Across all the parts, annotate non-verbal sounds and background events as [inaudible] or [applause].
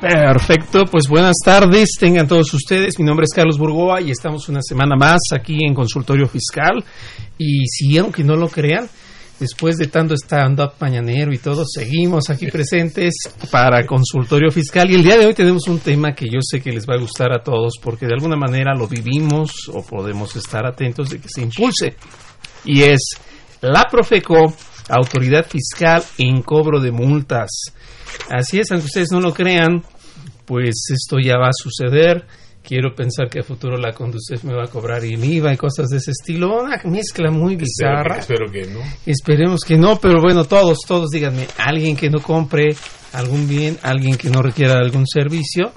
Perfecto, pues buenas tardes, tengan todos ustedes. Mi nombre es Carlos Burgoa y estamos una semana más aquí en Consultorio Fiscal. Y si aunque no lo crean, después de tanto stand-up mañanero y todo, seguimos aquí presentes para Consultorio Fiscal. Y el día de hoy tenemos un tema que yo sé que les va a gustar a todos porque de alguna manera lo vivimos o podemos estar atentos de que se impulse. Y es la Profeco, Autoridad Fiscal en cobro de multas. Así es, aunque ustedes no lo crean, pues esto ya va a suceder. Quiero pensar que a futuro la Conducef me va a cobrar el IVA y cosas de ese estilo. Una mezcla muy bizarra. Espero que no. Esperemos que no, pero bueno, todos, todos díganme, alguien que no compre algún bien, alguien que no requiera algún servicio,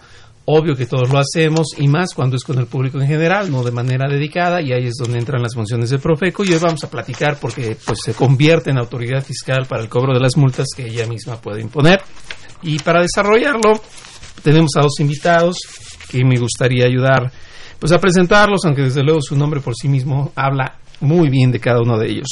obvio que todos lo hacemos y más cuando es con el público en general, no de manera dedicada y ahí es donde entran las funciones de Profeco y hoy vamos a platicar porque pues se convierte en autoridad fiscal para el cobro de las multas que ella misma puede imponer y para desarrollarlo tenemos a dos invitados que me gustaría ayudar pues a presentarlos, aunque desde luego su nombre por sí mismo habla muy bien de cada uno de ellos.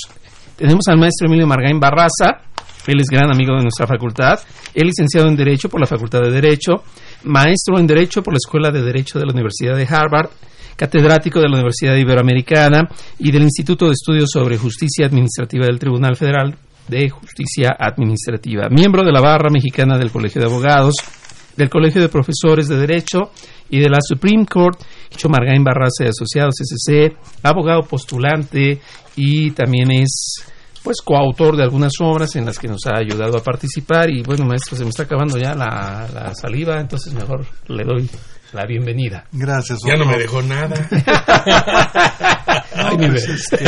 Tenemos al maestro Emilio Margain Barraza, él es gran amigo de nuestra facultad, es licenciado en Derecho por la Facultad de Derecho, maestro en Derecho por la Escuela de Derecho de la Universidad de Harvard, catedrático de la Universidad Iberoamericana y del Instituto de Estudios sobre Justicia Administrativa del Tribunal Federal de Justicia Administrativa, miembro de la Barra Mexicana del Colegio de Abogados, del Colegio de Profesores de Derecho y de la Supreme Court, Cho Margain Barraza y Asociados SC, abogado postulante y también es pues coautor de algunas obras en las que nos ha ayudado a participar y bueno maestro se me está acabando ya la, la saliva entonces mejor le doy la bienvenida Gracias. Ya no me dejó nada. [laughs] Hay niveles. Es que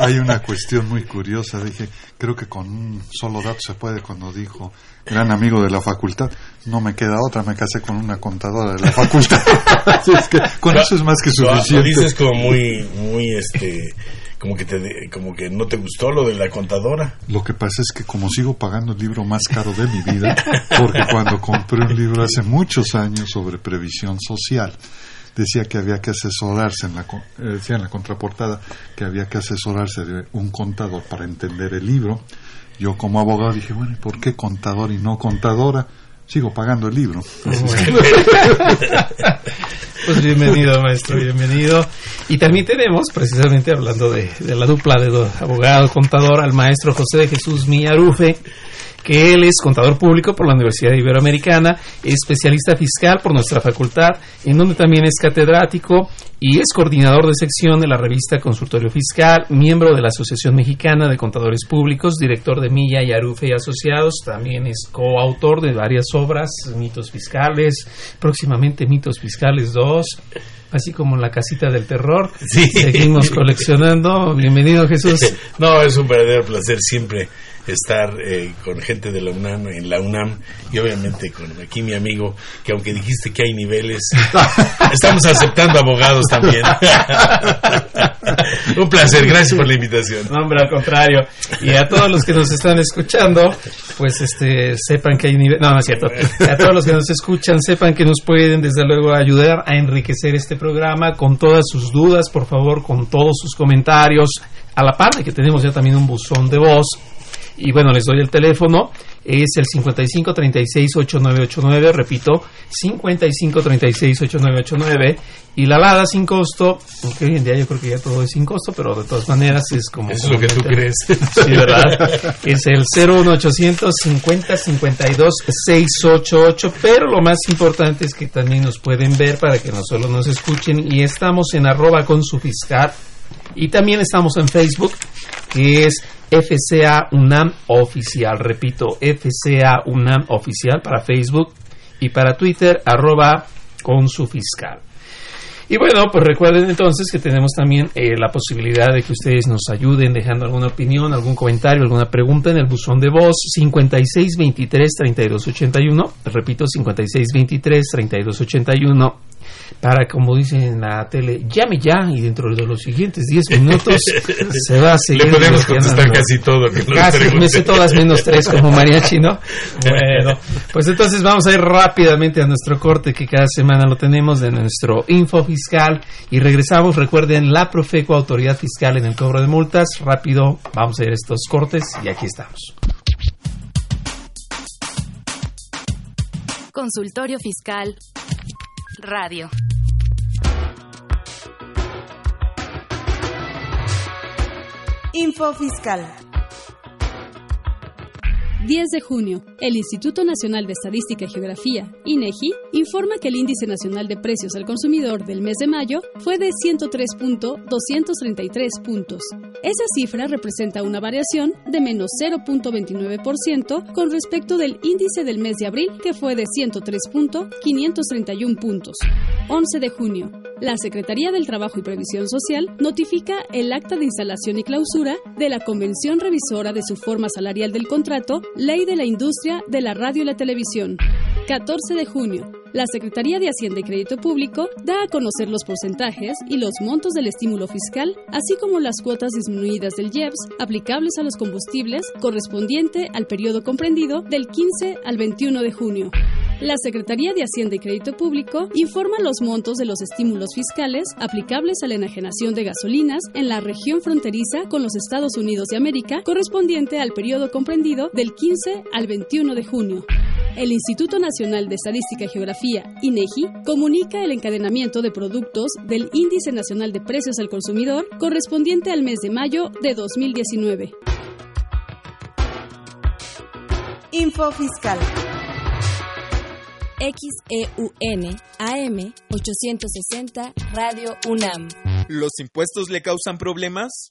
hay una cuestión muy curiosa. Dije, creo que con un solo dato se puede. Cuando dijo, gran amigo de la facultad, no me queda otra. Me casé con una contadora de la [laughs] facultad. Así es que con eso es más que Lo- Lo suficiente. dices como muy, muy, este, como que te, como que no te gustó lo de la contadora. Lo que pasa es que como sigo pagando el libro más caro de mi vida, porque cuando compré un libro hace muchos años sobre previsión social, decía que había que asesorarse, en la, eh, decía en la contraportada, que había que asesorarse de un contador para entender el libro. Yo como abogado dije, bueno, ¿y por qué contador y no contadora? Sigo pagando el libro. [laughs] Pues bienvenido, maestro, bienvenido. Y también tenemos, precisamente hablando de, la dupla de do- abogado contador, al maestro José de Jesús Millarufe, que él es contador público por la Universidad Iberoamericana, especialista fiscal por nuestra facultad, en donde también es catedrático y es coordinador de sección de la revista Consultorio Fiscal, miembro de la Asociación Mexicana de Contadores Públicos, director de Milla y Arufe y Asociados, también es coautor de varias obras, Mitos Fiscales, próximamente Mitos Fiscales 2, así como La Casita del Terror. Sí. Seguimos coleccionando. Bienvenido Jesús. [laughs] No, es un verdadero placer siempre estar eh, con gente de la UNAM, en la UNAM, y obviamente con aquí mi amigo, que aunque dijiste que hay niveles, [laughs] estamos aceptando abogados también. [laughs] un placer, gracias por la invitación. No, hombre, al contrario. Y a todos los que nos están escuchando, pues este sepan que hay nivel. No, no es cierto. [laughs] A todos los que nos escuchan, sepan que nos pueden, desde luego, ayudar a enriquecer este programa con todas sus dudas, por favor, con todos sus comentarios. A la par de que tenemos ya también un buzón de voz Y bueno, les doy el teléfono, es el 5536-8989, repito, 5536-8989, y la Lada sin costo, aunque hoy en día yo creo que ya todo es sin costo, pero de todas maneras es como... Eso es lo que tú crees. [laughs] Sí, ¿verdad? es el 01800 50 52 688, pero lo más importante es que también nos pueden ver para que no solo nos escuchen, y estamos en arroba con su fiscal, y también estamos en Facebook, que es FCA UNAM Oficial. Repito, FCA UNAM Oficial para Facebook y para Twitter, arroba con su fiscal. Y bueno, pues recuerden entonces que tenemos también eh, la posibilidad de que ustedes nos ayuden dejando alguna opinión, algún comentario, alguna pregunta en el buzón de voz 5623-3281. Repito, 5623-3281 para, como dicen en la tele, llame ya y dentro de los siguientes 10 minutos [laughs] se va a seguir. Le podemos contestar casi todo. Que Casi, me sé todas menos tres como mariachi, ¿no? [laughs] Bueno, pues entonces vamos a ir rápidamente a nuestro corte que cada semana lo tenemos de nuestro info fiscal y regresamos. Recuerden la Profeco, autoridad fiscal en el cobro de multas. Rápido, vamos a ir a estos cortes y aquí estamos. Consultorio Fiscal Radio. Info Fiscal. 10 de junio, el Instituto Nacional de Estadística y Geografía, INEGI, informa que el índice nacional de precios al consumidor del mes de mayo fue de 103.233 puntos. Esa cifra representa una variación de menos 0.29% con respecto del índice del mes de abril, que fue de 103.531 puntos. 11 de junio, la Secretaría del Trabajo y Previsión Social notifica el acta de instalación y clausura de la Convención Revisora de su forma salarial del contrato, Ley de la Industria de la Radio y la Televisión. 14 de junio, la Secretaría de Hacienda y Crédito Público da a conocer los porcentajes y los montos del estímulo fiscal, así como las cuotas disminuidas del IEPS aplicables a los combustibles correspondiente al periodo comprendido del 15 al 21 de junio. La Secretaría de Hacienda y Crédito Público informa los montos de los estímulos fiscales aplicables a la enajenación de gasolinas en la región fronteriza con los Estados Unidos de América correspondiente al periodo comprendido del 15 al 21 de junio. El Instituto Nacional de Estadística y Geografía, INEGI, comunica el encadenamiento de productos del Índice Nacional de Precios al Consumidor correspondiente al mes de mayo de 2019. Info Fiscal. XEUN AM 860 Radio UNAM. ¿Los impuestos le causan problemas?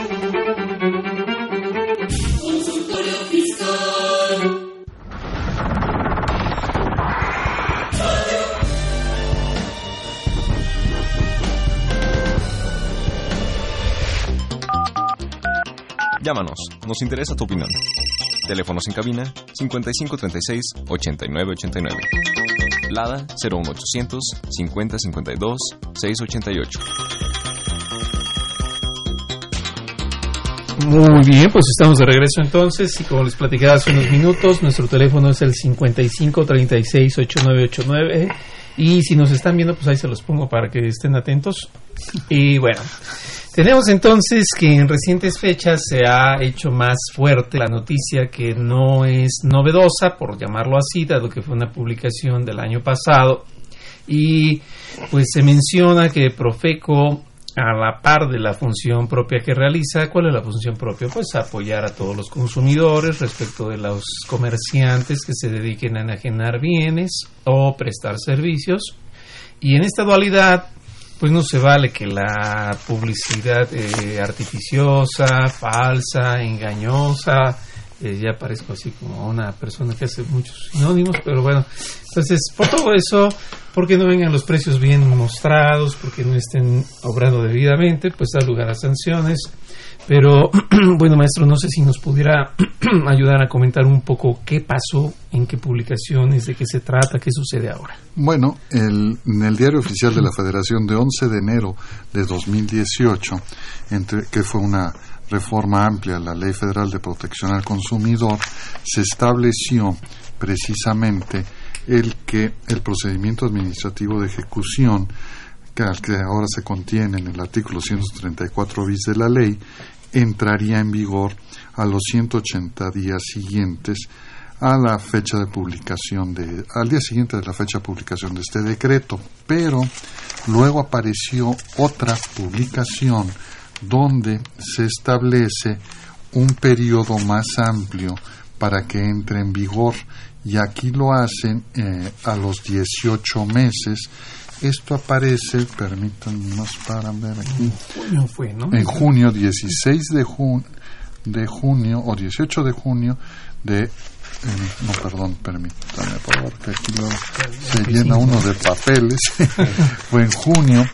Llámanos, nos interesa tu opinión. Teléfonos en cabina 5536-8989. Lada 01800 5052 688. Muy bien, pues estamos de regreso entonces y como les platicaba hace unos minutos, nuestro teléfono es el 55 36 8989 y si nos están viendo pues ahí se los pongo para que estén atentos. Y bueno, Tenemos entonces que en recientes fechas se ha hecho más fuerte la noticia que no es novedosa, por llamarlo así, dado que fue una publicación del año pasado. Y pues se menciona que Profeco, a la par de la función propia que realiza, ¿cuál es la función propia? Pues apoyar a todos los consumidores respecto de los comerciantes que se dediquen a enajenar bienes o prestar servicios. Y en esta dualidad, pues no se vale que la publicidad eh, artificiosa, falsa, engañosa, eh, ya parezco así como una persona que hace muchos sinónimos, pero bueno, entonces por todo eso, porque no vengan los precios bien mostrados, porque no estén obrando debidamente, pues da lugar a sanciones. Pero [clears throat] bueno, maestro, no sé si nos pudiera [clears throat] ayudar a comentar un poco qué pasó, en qué publicaciones, de qué se trata, qué sucede ahora. Bueno, el, en el diario oficial de la Federación de 11 de enero de 2018, entre, que fue una reforma amplia a la Ley Federal de Protección al Consumidor, se estableció precisamente el que el procedimiento administrativo de ejecución que, al que ahora se contiene en el artículo 134 bis de la ley entraría en vigor a los 180 días siguientes a la fecha de publicación de al día siguiente de la fecha de publicación de este decreto, pero luego apareció otra publicación donde se establece un periodo más amplio para que entre en vigor y aquí lo hacen eh, a los 18 meses. Esto aparece, permítanme más para ver aquí. Junio fue, ¿no? En junio, 16 de, jun de junio o 18 de junio de. Eh, no, perdón, permítame, por favor, que aquí lo, se llena uno de papeles. [laughs] fue en junio,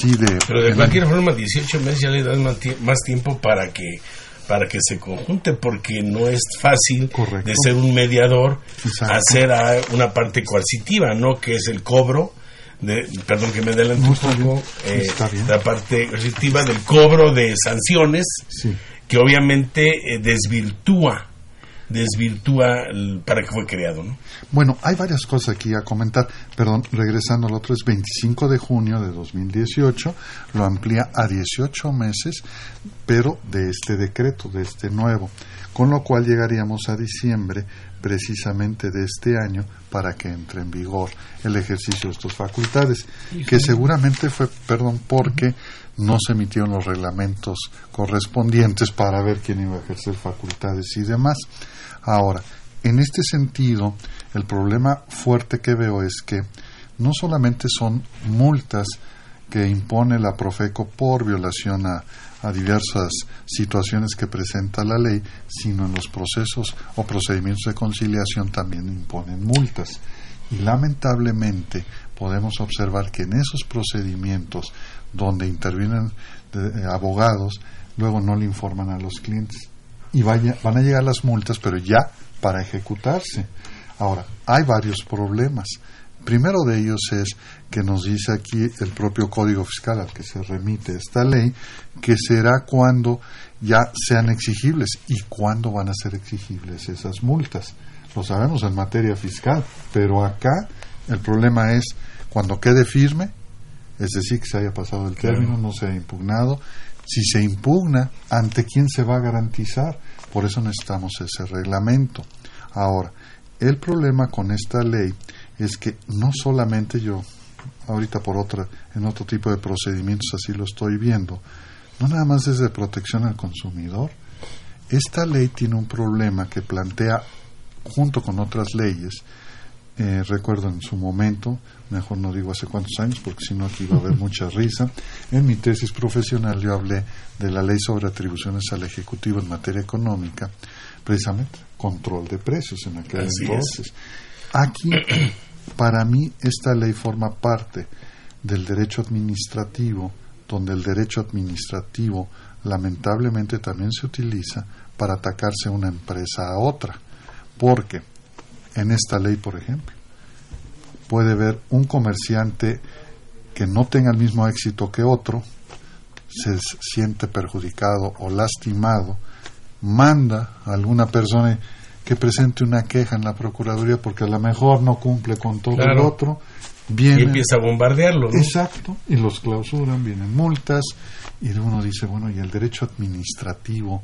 sí, de. Pero de cualquier forma, 18 meses ya le dan más tie- más tiempo para que para que se conjunte porque no es fácil de ser un mediador Exacto. hacer a una parte coercitiva no que es el cobro de, perdón que me adelante No, un está poco bien, eh, la parte coercitiva del cobro de sanciones Sí. que obviamente eh, desvirtúa desvirtúa el- para que fue creado no Bueno, hay varias cosas aquí a comentar. Perdón, regresando al otro, es 25 de junio de 2018, lo amplía a 18 meses, pero de este decreto, de este nuevo, con lo cual llegaríamos a diciembre precisamente de este año para que entre en vigor el ejercicio de estas facultades, que seguramente fue, perdón, porque no se emitieron los reglamentos correspondientes para ver quién iba a ejercer facultades y demás. Ahora, en este sentido, el problema fuerte que veo es que no solamente son multas que impone la Profeco por violación a, a diversas situaciones que presenta la ley, sino en los procesos o procedimientos de conciliación también imponen multas. Y lamentablemente podemos observar que en esos procedimientos donde intervienen eh, abogados, luego no le informan a los clientes y vaya, van a llegar las multas, pero ya para ejecutarse. Ahora, hay varios problemas. Primero de ellos es que nos dice aquí el propio Código Fiscal al que se remite esta ley, que será cuando ya sean exigibles y cuándo van a ser exigibles esas multas. Lo sabemos en materia fiscal, pero acá el problema es cuando quede firme, es decir, que se haya pasado el término, no se haya impugnado. Si se impugna, ¿ante quién se va a garantizar? Por eso necesitamos ese reglamento. Ahora, el problema con esta ley es que no solamente yo, ahorita por otra, en otro tipo de procedimientos así lo estoy viendo, no nada más desde protección al consumidor. Esta ley tiene un problema que plantea, junto con otras leyes, eh, recuerdo en su momento, mejor no digo hace cuántos años, porque si no aquí va a haber [laughs] mucha risa, en mi tesis profesional yo hablé de la ley sobre atribuciones al Ejecutivo en materia económica, precisamente control de precios en aquel Así entonces. Aquí, [clears throat] para mí, esta ley forma parte del derecho administrativo, donde el derecho administrativo lamentablemente también se utiliza para atacarse una empresa a otra, porque en esta ley, por ejemplo, puede haber un comerciante que no tenga el mismo éxito que otro, se siente perjudicado o lastimado, manda a alguna persona que presente una queja en la Procuraduría porque a lo mejor no cumple con todo el otro. Vienen, Y empieza a bombardearlo, ¿no? Exacto, y los clausuran, vienen multas, y uno dice, bueno, ¿y el derecho administrativo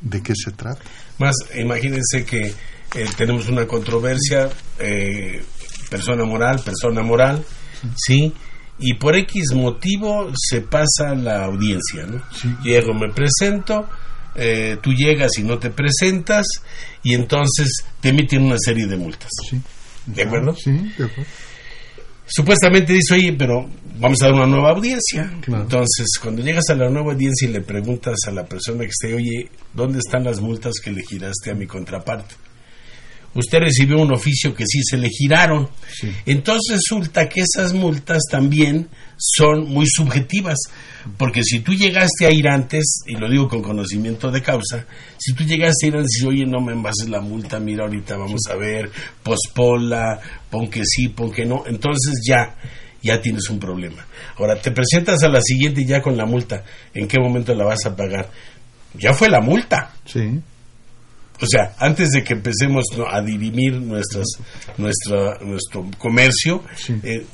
de qué se trata? Más, imagínense que eh, tenemos una controversia, eh, persona moral, persona moral, ¿sí? Y por X motivo se pasa la audiencia, ¿no? Llego, me presento, eh, tú llegas y no te presentas, y entonces te emiten una serie de multas. ¿De acuerdo? Sí, de acuerdo. Supuestamente dice, oye, pero vamos a dar una nueva audiencia. Entonces, cuando llegas a la nueva audiencia y le preguntas a la persona que esté, oye, ¿dónde están las multas que le giraste a mi contraparte? Usted recibió un oficio que sí se le giraron. Entonces resulta que esas multas también son muy subjetivas. Porque si tú llegaste a ir antes, y lo digo con conocimiento de causa, si tú llegaste a ir antes y oye, no me envases la multa, mira, ahorita vamos a ver, pospola, pon que sí, pon que no, entonces ya, ya tienes un problema. Ahora, te presentas a la siguiente ya con la multa, ¿en qué momento la vas a pagar? Ya fue la multa. Sí. O sea, antes de que empecemos ¿no? a dirimir nuestras, nuestra, nuestro comercio, eh,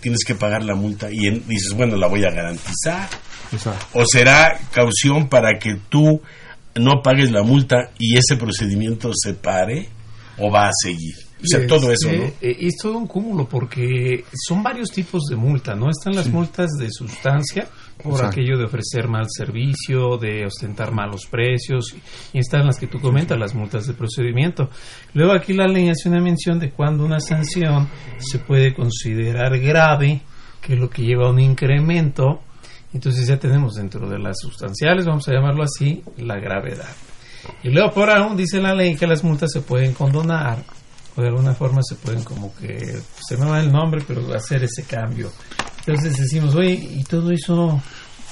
tienes que pagar la multa y en- dices, bueno, la voy a garantizar. Exacto. O será caución para que tú no pagues la multa y ese procedimiento se pare o va a seguir. O sea, todo eso, ¿no? eh, es todo un cúmulo porque son varios tipos de multa, ¿no? Están las multas de sustancia por Exacto. aquello de ofrecer mal servicio, de ostentar malos precios, y están las que tú comentas, las multas de procedimiento. Luego aquí la ley hace una mención de cuando una sanción se puede considerar grave, que es lo que lleva a un incremento. Entonces ya tenemos dentro de las sustanciales, vamos a llamarlo así, la gravedad. Y luego por aún dice la ley que las multas se pueden condonar o de alguna forma se pueden como que se me va el nombre pero hacer ese cambio. Entonces decimos, oye, y todo eso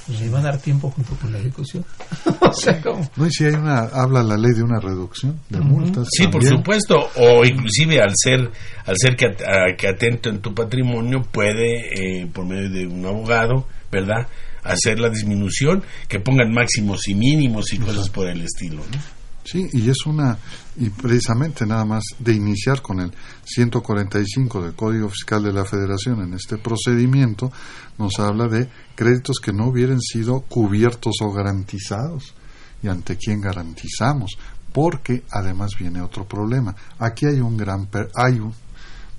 pues, le va a dar tiempo junto con la ejecución. [laughs] o sea, como No, y si hay una, habla la ley de una reducción de multas. Sí, por supuesto. O inclusive al ser, al ser que, at- a- que atento en tu patrimonio, puede, eh, por medio de un abogado, ¿verdad?, hacer la disminución, que pongan máximos y mínimos y cosas por el estilo. ¿no? Sí, y es una, y precisamente nada más de iniciar con el 145 del Código Fiscal de la Federación en este procedimiento, nos habla de créditos que no hubieran sido cubiertos o garantizados. ¿Y ante quién garantizamos? Porque además viene otro problema. Aquí hay un gran, per- hay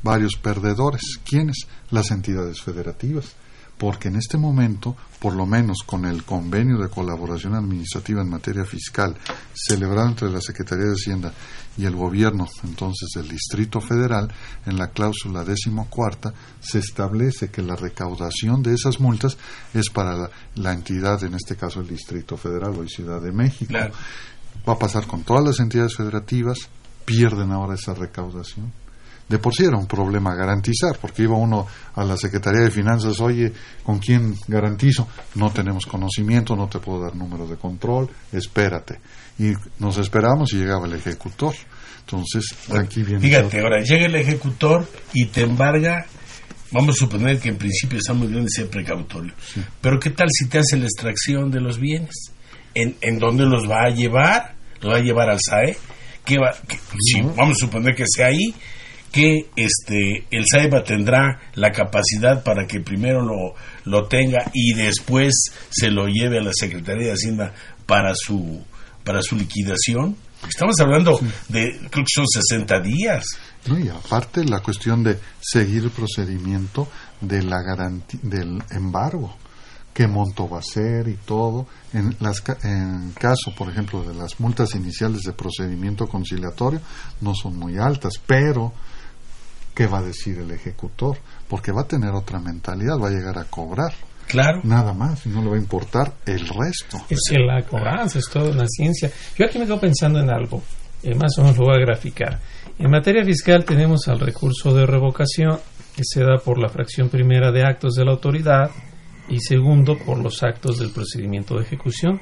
varios perdedores. ¿Quiénes? Las entidades federativas porque en este momento, por lo menos con el convenio de colaboración administrativa en materia fiscal celebrado entre la Secretaría de Hacienda y el gobierno entonces del Distrito Federal, en la cláusula decimocuarta se establece que la recaudación de esas multas es para la, la entidad, en este caso el Distrito Federal o Ciudad de México. Va a pasar con todas las entidades federativas, pierden ahora esa recaudación. De por sí era un problema garantizar, porque iba uno a la Secretaría de Finanzas, oye, ¿con quién garantizo? No tenemos conocimiento, no te puedo dar número de control, espérate. Y nos esperamos y llegaba el ejecutor. Entonces, aquí viene... Fíjate, ahora llega el ejecutor y te embarga. Vamos a suponer que en principio está muy bien ser precautorio. Pero ¿qué tal si te hace la extracción de los bienes? ¿En, en dónde los va a llevar? ¿Los va a llevar al SAE? ¿Qué va, qué- si vamos a suponer que sea ahí, que este el SAEBA tendrá la capacidad para que primero lo, lo tenga y después se lo lleve a la Secretaría de Hacienda para su para su liquidación. Estamos hablando de creo que son 60 días. No, y aparte la cuestión de seguir el procedimiento de la garanti- del embargo, qué monto va a ser y todo. En, las, en caso, por ejemplo, de las multas iniciales de procedimiento conciliatorio, no son muy altas, pero ¿qué va a decir el ejecutor? Porque va a tener otra mentalidad, va a llegar a cobrar. Claro. Nada más, y no le va a importar el resto. Es que la cobranza es toda una ciencia. Yo aquí me quedo pensando en algo, eh, más o menos lo voy a graficar. En materia fiscal tenemos al recurso de revocación, que se da por la fracción primera de actos de la autoridad y segundo por los actos del procedimiento de ejecución.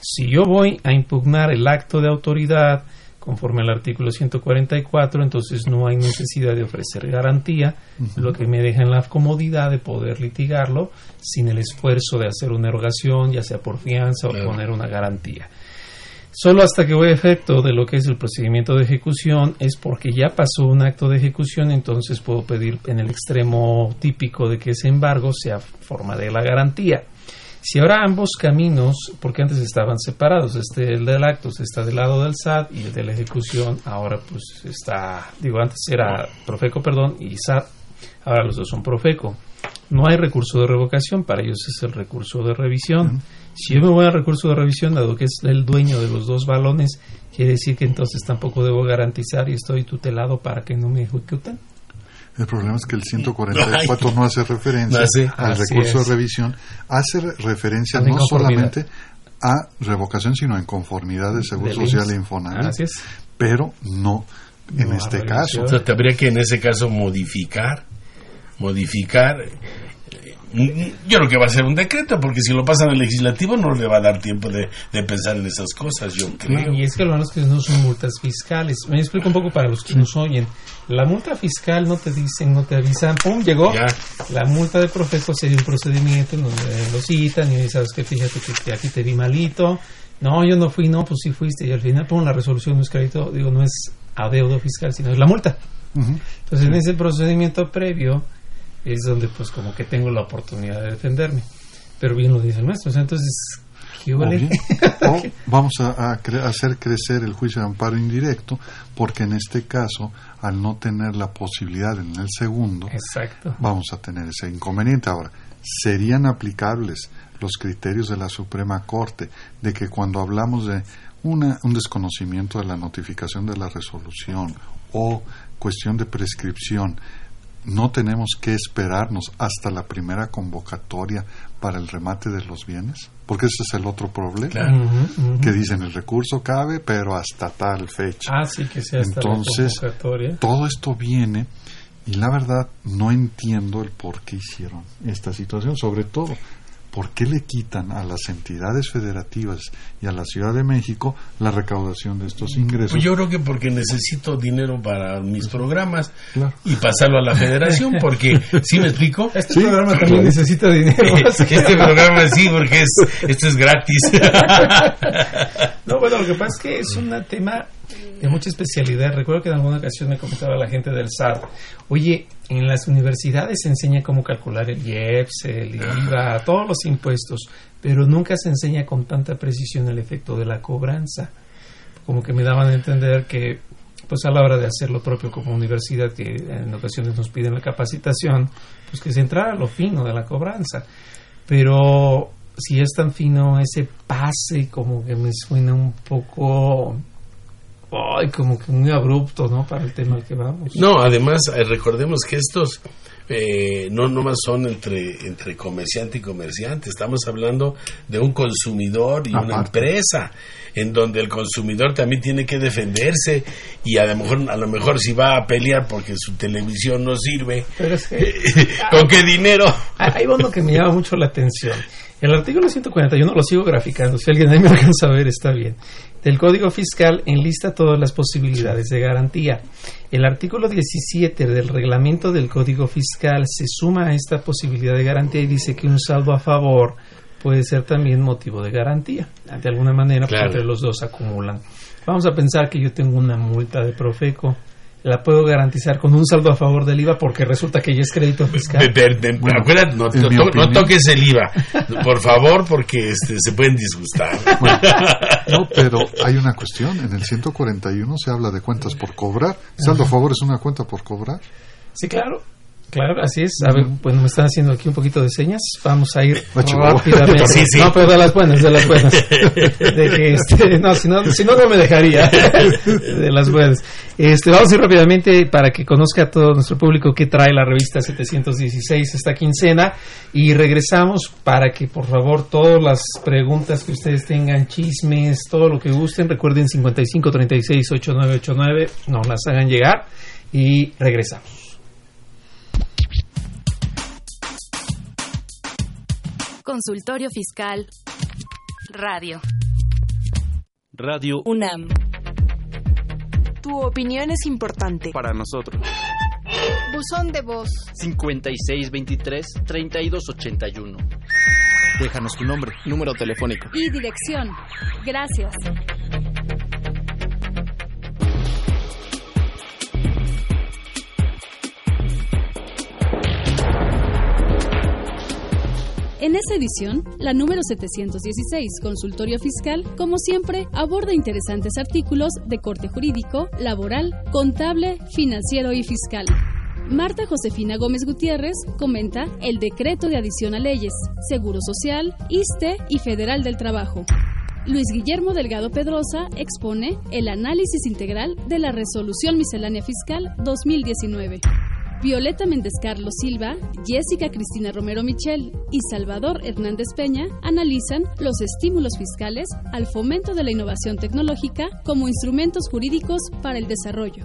Si yo voy a impugnar el acto de autoridad conforme al artículo 144, entonces no hay necesidad de ofrecer garantía, lo que me deja en la comodidad de poder litigarlo sin el esfuerzo de hacer una erogación, ya sea por fianza o poner una garantía. Solo hasta que voy a efecto de lo que es el procedimiento de ejecución es porque ya pasó un acto de ejecución, entonces puedo pedir en el extremo típico de que ese embargo sea forma de la garantía. Si ahora ambos caminos, porque antes estaban separados, este el del acto está del lado del SAT y el de la ejecución ahora pues está, digo antes era Profeco, perdón, y SAT, ahora los dos son Profeco. No hay recurso de revocación, para ellos es el recurso de revisión. Si yo me voy al recurso de revisión, dado que es el dueño de los dos balones, quiere decir que entonces tampoco debo garantizar y estoy tutelado para que no me ejecuten. El problema es que el 144 no hace referencia [laughs] al recurso es. de revisión, hace re- referencia no solamente a revocación, sino a inconformidad del Seguro Social e Infonavit, Así es. pero no en No este caso. O sea, te habría que en ese caso modificar, modificar. Yo creo que va a ser un decreto, porque si lo pasan al legislativo no le va a dar tiempo de, de pensar en esas cosas, yo creo. Y es que lo malo es que no son multas fiscales. Me explico un poco para los que nos oyen. La multa fiscal no te dicen, no te avisan, ¡pum! Llegó. La multa de Profeco sería un procedimiento en donde lo citan y sabes que fíjate que, que aquí te vi malito. No, yo no fui, no, pues sí fuiste. Y al final, pum, la resolución no es crédito, digo, no es adeudo fiscal, sino es la multa. Entonces, en ese procedimiento previo es donde, pues, como que tengo la oportunidad de defenderme. Pero bien lo dice el maestro. o sea, entonces, ¿qué vale? [laughs] o vamos a, a cre- hacer crecer el juicio de amparo indirecto, porque en este caso, al no tener la posibilidad en el segundo, Exacto. vamos a tener ese inconveniente. Ahora, ¿serían aplicables los criterios de la Suprema Corte de que cuando hablamos de una, un desconocimiento de la notificación de la resolución o cuestión de prescripción, no tenemos que esperarnos hasta la primera convocatoria para el remate de los bienes? Porque ese es el otro problema. Claro. Que dicen el recurso cabe, pero hasta tal fecha. Ah, sí, que sea hasta la Entonces, convocatoria. todo esto viene y la verdad no entiendo el por qué hicieron esta situación, sobre todo por qué le quitan a las entidades federativas y a la Ciudad de México la recaudación de estos ingresos. Pues yo creo que porque necesito dinero para mis programas Claro. y pasarlo a la federación, [laughs] porque, ¿sí me explico? Este programa también necesita dinero. [laughs] este programa sí, porque es, esto es gratis. [laughs] No, bueno, lo que pasa es que es un tema de mucha especialidad. Recuerdo que en alguna ocasión me comentaba la gente del SAT, oye, en las universidades se enseña cómo calcular el IEPS, el IVA, todos los impuestos, pero nunca se enseña con tanta precisión el efecto de la cobranza. Como que me daban a entender que, pues a la hora de hacer lo propio como universidad, que en ocasiones nos piden la capacitación, pues que se entrara a lo fino de la cobranza. Pero si es tan fino ese pase, como que me suena un poco. Ay, como que muy abrupto, ¿no? Para el tema al que vamos. No, además, eh, recordemos que estos eh, no nomás son entre, entre comerciante y comerciante, estamos hablando de un consumidor y una empresa, en donde el consumidor también tiene que defenderse y a lo mejor, a lo mejor si va a pelear porque su televisión no sirve, Pero es que. [laughs] ¿con qué dinero? Hay uno que me llama mucho la atención. El artículo 141 lo sigo graficando. Si alguien ahí me alcanza a ver, está bien. Del Código Fiscal enlista todas las posibilidades de garantía. El artículo 17 del reglamento del Código Fiscal se suma a esta posibilidad de garantía y dice que un saldo a favor puede ser también motivo de garantía. De alguna manera, pues, entre los dos acumulan. Vamos a pensar que yo tengo una multa de Profeco. La puedo garantizar con un saldo a favor del IVA porque resulta que ya es crédito fiscal. De- de- de- acuérdate, no, to- to- toques el IVA, por favor, porque este, se pueden disgustar. [laughs] No, pero hay una cuestión. En el 141 se habla de cuentas por cobrar. Saldo a favor es una cuenta por cobrar. Sí, claro. Claro, así es. A ver, bueno, me están haciendo aquí un poquito de señas. Vamos a ir [laughs] rápidamente. [laughs] Sí, sí. No, pero de las buenas, de las buenas. [laughs] De que, este, no, si no, si no, no me dejaría. De las buenas. Este, vamos a ir rápidamente para que conozca a todo nuestro público qué trae la revista 716 esta quincena. Y regresamos para que, por favor, todas las preguntas que ustedes tengan, chismes, todo lo que gusten, recuerden 55 36 8989, nos las hagan llegar y regresamos. Consultorio Fiscal Radio. Radio UNAM. Tu opinión es importante. para nosotros. Buzón de voz. 5623-3281. Déjanos tu nombre, número telefónico. Y dirección. Gracias. En esa edición, la número 716, Consultorio Fiscal, como siempre, aborda interesantes artículos de corte jurídico, laboral, contable, financiero y fiscal. Marta Josefina Gómez Gutiérrez comenta el decreto de adición a leyes, Seguro Social, ISTE y Federal del Trabajo. Luis Guillermo Delgado Pedrosa expone el análisis integral de la Resolución Miscelánea Fiscal 2019. Violeta Méndez Carlos Silva, Jessica Cristina Romero Michel y Salvador Hernández Peña analizan los estímulos fiscales al fomento de la innovación tecnológica como instrumentos jurídicos para el desarrollo.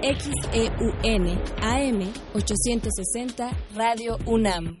XEUN AM 860 Radio UNAM.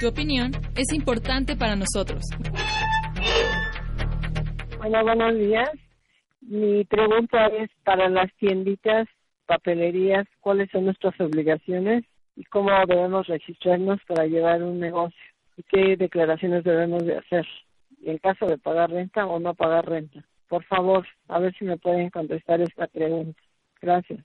Tu opinión es importante para nosotros. Bueno, buenos días. Mi pregunta es para las tienditas, papelerías, ¿cuáles son nuestras obligaciones y cómo debemos registrarnos para llevar un negocio? ¿Y qué declaraciones debemos de hacer? en caso de pagar renta o no pagar renta? Por favor, a ver si me pueden contestar esta pregunta. Gracias.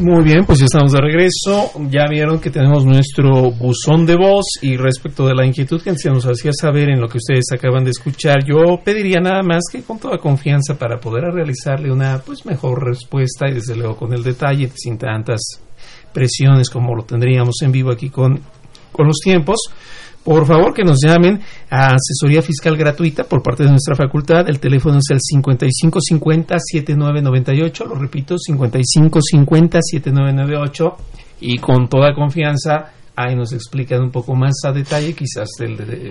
Muy bien, pues ya estamos de regreso. Ya vieron que tenemos nuestro buzón de voz y respecto de la inquietud que se nos hacía saber en lo que ustedes acaban de escuchar, yo pediría nada más que con toda confianza para poder realizarle una pues mejor respuesta y desde luego con el detalle, sin tantas presiones como lo tendríamos en vivo aquí con, con los tiempos por favor que nos llamen a asesoría fiscal gratuita por parte de nuestra facultad. El teléfono es el 5550-7998, lo repito, 5550-7998 y con toda confianza ahí nos explican un poco más a detalle quizás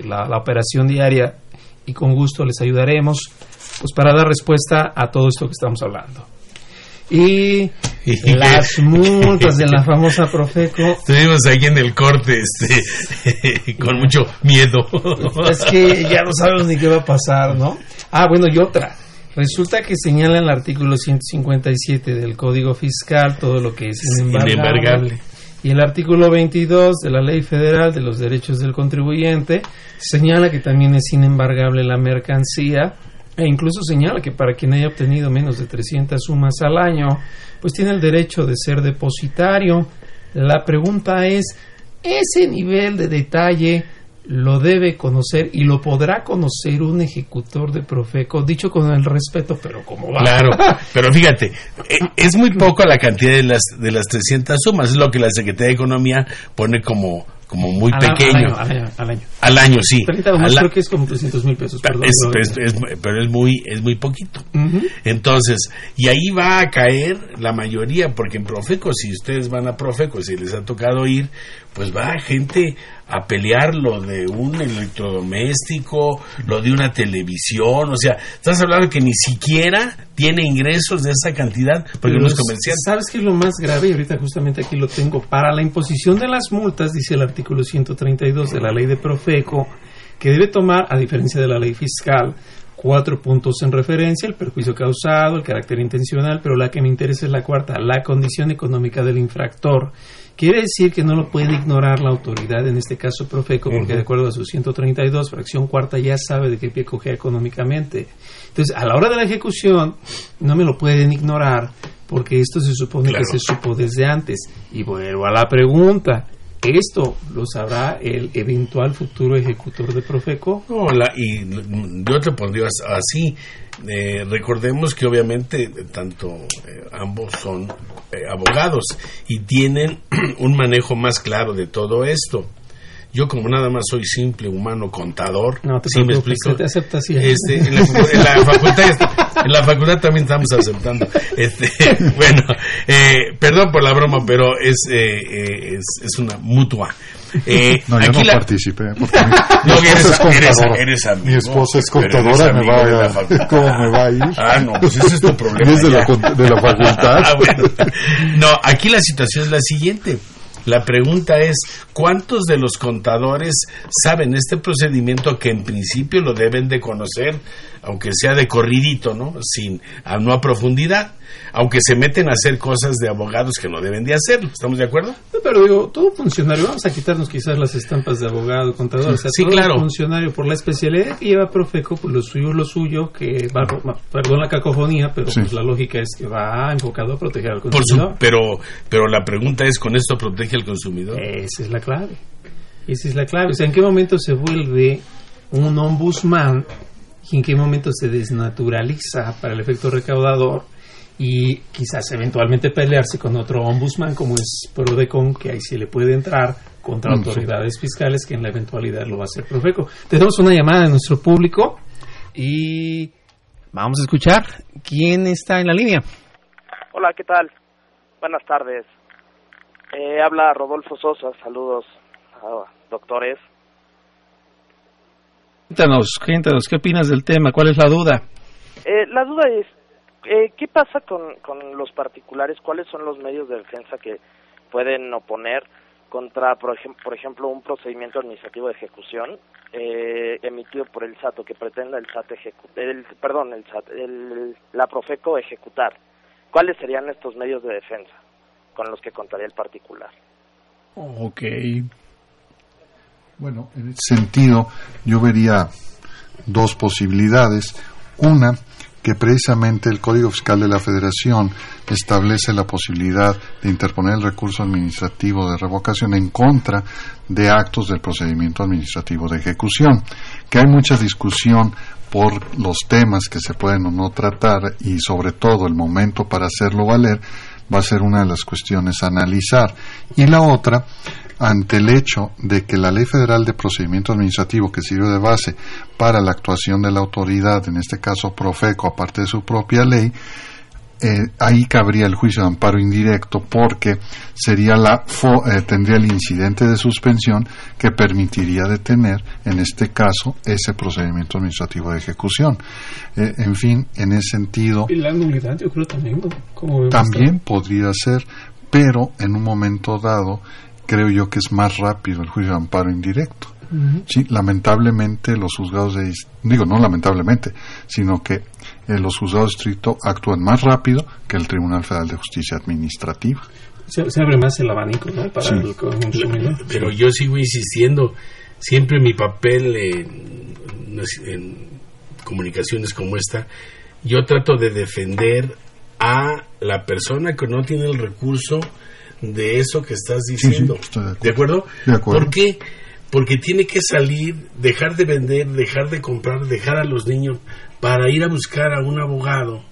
la, la operación diaria. Y con gusto les ayudaremos pues para dar respuesta a todo esto que estamos hablando. Y [laughs] las multas de la famosa Profeco. Estuvimos aquí en el corte este, [laughs] con mucho miedo. [laughs] Es que ya no sabemos ni qué va a pasar, ¿no? Ah, bueno, y otra. Resulta que señala en el artículo 157 del Código Fiscal todo lo que es inembargable. Y el artículo 22 de la Ley Federal de los Derechos del Contribuyente señala que también es inembargable la mercancía e incluso señala que para quien haya obtenido menos de 300 sumas al año, pues tiene el derecho de ser depositario. La pregunta es, ¿ese nivel de detalle lo debe conocer y lo podrá conocer un ejecutor de Profeco, dicho con el respeto, pero como va. Claro, [laughs] pero fíjate, e, es muy poco la cantidad de las, de las 300 sumas, es lo que la Secretaría de Economía pone como como muy pequeño. Al año, al año, al año. sí. 30 creo que es como 300 mil pesos. Perdón, es, pero es muy, es muy poquito. Entonces, y ahí va a caer la mayoría, porque en Profeco, si ustedes van a Profeco, si les ha tocado ir, pues va gente a pelear lo de un electrodoméstico, lo de una televisión, o sea, estás hablando que ni siquiera tiene ingresos de esa cantidad porque no es comercial. ¿Sabes qué es lo más grave? Y ahorita justamente aquí lo tengo. Para la imposición de las multas, dice el artículo 132 de la ley de Profeco, que debe tomar, a diferencia de la ley fiscal, cuatro puntos en referencia, el perjuicio causado, el carácter intencional, pero la que me interesa es la cuarta, la condición económica del infractor. Quiere decir que no lo puede ignorar la autoridad, en este caso Profeco, porque de acuerdo a su 132, fracción cuarta, ya sabe de qué pie coge económicamente. Entonces, a la hora de la ejecución, no me lo pueden ignorar, porque esto se supone que se supo desde antes. Y vuelvo a la pregunta, ¿esto lo sabrá el eventual futuro ejecutor de Profeco? No, y yo te pondría así. Eh, recordemos que obviamente tanto eh, ambos son eh, abogados y tienen [clears throat] un manejo más claro de todo esto. Yo como nada más soy simple humano contador, no te ¿sí me explico? te acepta así. Este, en, la, facultad, en la facultad también estamos aceptando. Este, [laughs] bueno, perdón por la broma, pero es, es, es una mutua. Eh, no, yo no participé. Porque mi, [laughs] no, esposa es contadora. Eres, eres mi esposa es contadora. Me va a, ¿Cómo me va a ir? Ah, no, pues ese es tu problema. Es de la, de la [laughs] facultad. Ah, bueno. No, aquí la situación es la siguiente. La pregunta es, ¿cuántos de los contadores saben este procedimiento que en principio lo deben de conocer, aunque sea de corridito, ¿no? Sin, a, no a profundidad, aunque se meten a hacer cosas de abogados que no deben de hacerlo. ¿Estamos de acuerdo? pero digo, todo funcionario, vamos a quitarnos quizás las estampas de abogado, contador, o sea, sí, todo claro. funcionario por la especialidad que lleva Profeco, pues lo suyo lo suyo, que va, perdón la cacofonía, pero pues la lógica es que va enfocado a proteger al consumidor. pero, pero la pregunta es, ¿con esto protege al consumidor? Esa es la clave. Esa es la clave. O sea, ¿en qué momento se vuelve un ombudsman y en qué momento se desnaturaliza para el efecto recaudador y quizás eventualmente pelearse con otro ombudsman como es Prodecon, que ahí sí le puede entrar contra autoridades fiscales que en la eventualidad lo va a hacer Profeco. Tenemos una llamada de nuestro público y vamos a escuchar quién está en la línea. Hola, ¿qué tal? Buenas tardes. Eh, habla Rodolfo Sosa, saludos a doctores. Cuéntanos, cuéntanos, ¿qué opinas del tema? ¿Cuál es la duda? Eh, la duda es, eh, ¿qué pasa con, con los particulares? ¿Cuáles son los medios de defensa que pueden oponer contra, por, ejemplo, por ejemplo un procedimiento administrativo de ejecución eh, emitido por el SAT o que pretenda el SAT el, perdón, el SAT, el, la Profeco ejecutar? ¿Cuáles serían estos medios de defensa con los que contaría el particular? Ok. Bueno, en ese sentido, yo vería dos posibilidades. Una, que precisamente el Código Fiscal de la Federación establece la posibilidad de interponer el recurso administrativo de revocación en contra de actos del procedimiento administrativo de ejecución, que hay mucha discusión por los temas que se pueden o no tratar y sobre todo el momento para hacerlo valer va a ser una de las cuestiones a analizar. Y la otra ante el hecho de que la Ley Federal de Procedimiento Administrativo, que sirve de base para la actuación de la autoridad, en este caso Profeco, aparte de su propia ley, eh, ahí cabría el juicio de amparo indirecto porque sería la eh, tendría el incidente de suspensión que permitiría detener en este caso ese procedimiento administrativo de ejecución. Eh, en fin en ese sentido y la nulidad yo creo también también podría ser pero en un momento dado creo yo que es más rápido el juicio de amparo indirecto. Sí, lamentablemente los juzgados de digo no lamentablemente, sino que eh, los juzgados de distrito actúan más rápido que el Tribunal Federal de Justicia Administrativa. Se, abre más el abanico, ¿no? Para el, Pero yo sigo insistiendo, siempre mi papel en, en comunicaciones como esta, yo trato de defender a la persona que no tiene el recurso de eso que estás diciendo. de, acuerdo. de, acuerdo. ¿Por qué? Porque tiene que salir, dejar de vender, dejar de comprar, dejar a los niños para ir a buscar a un abogado.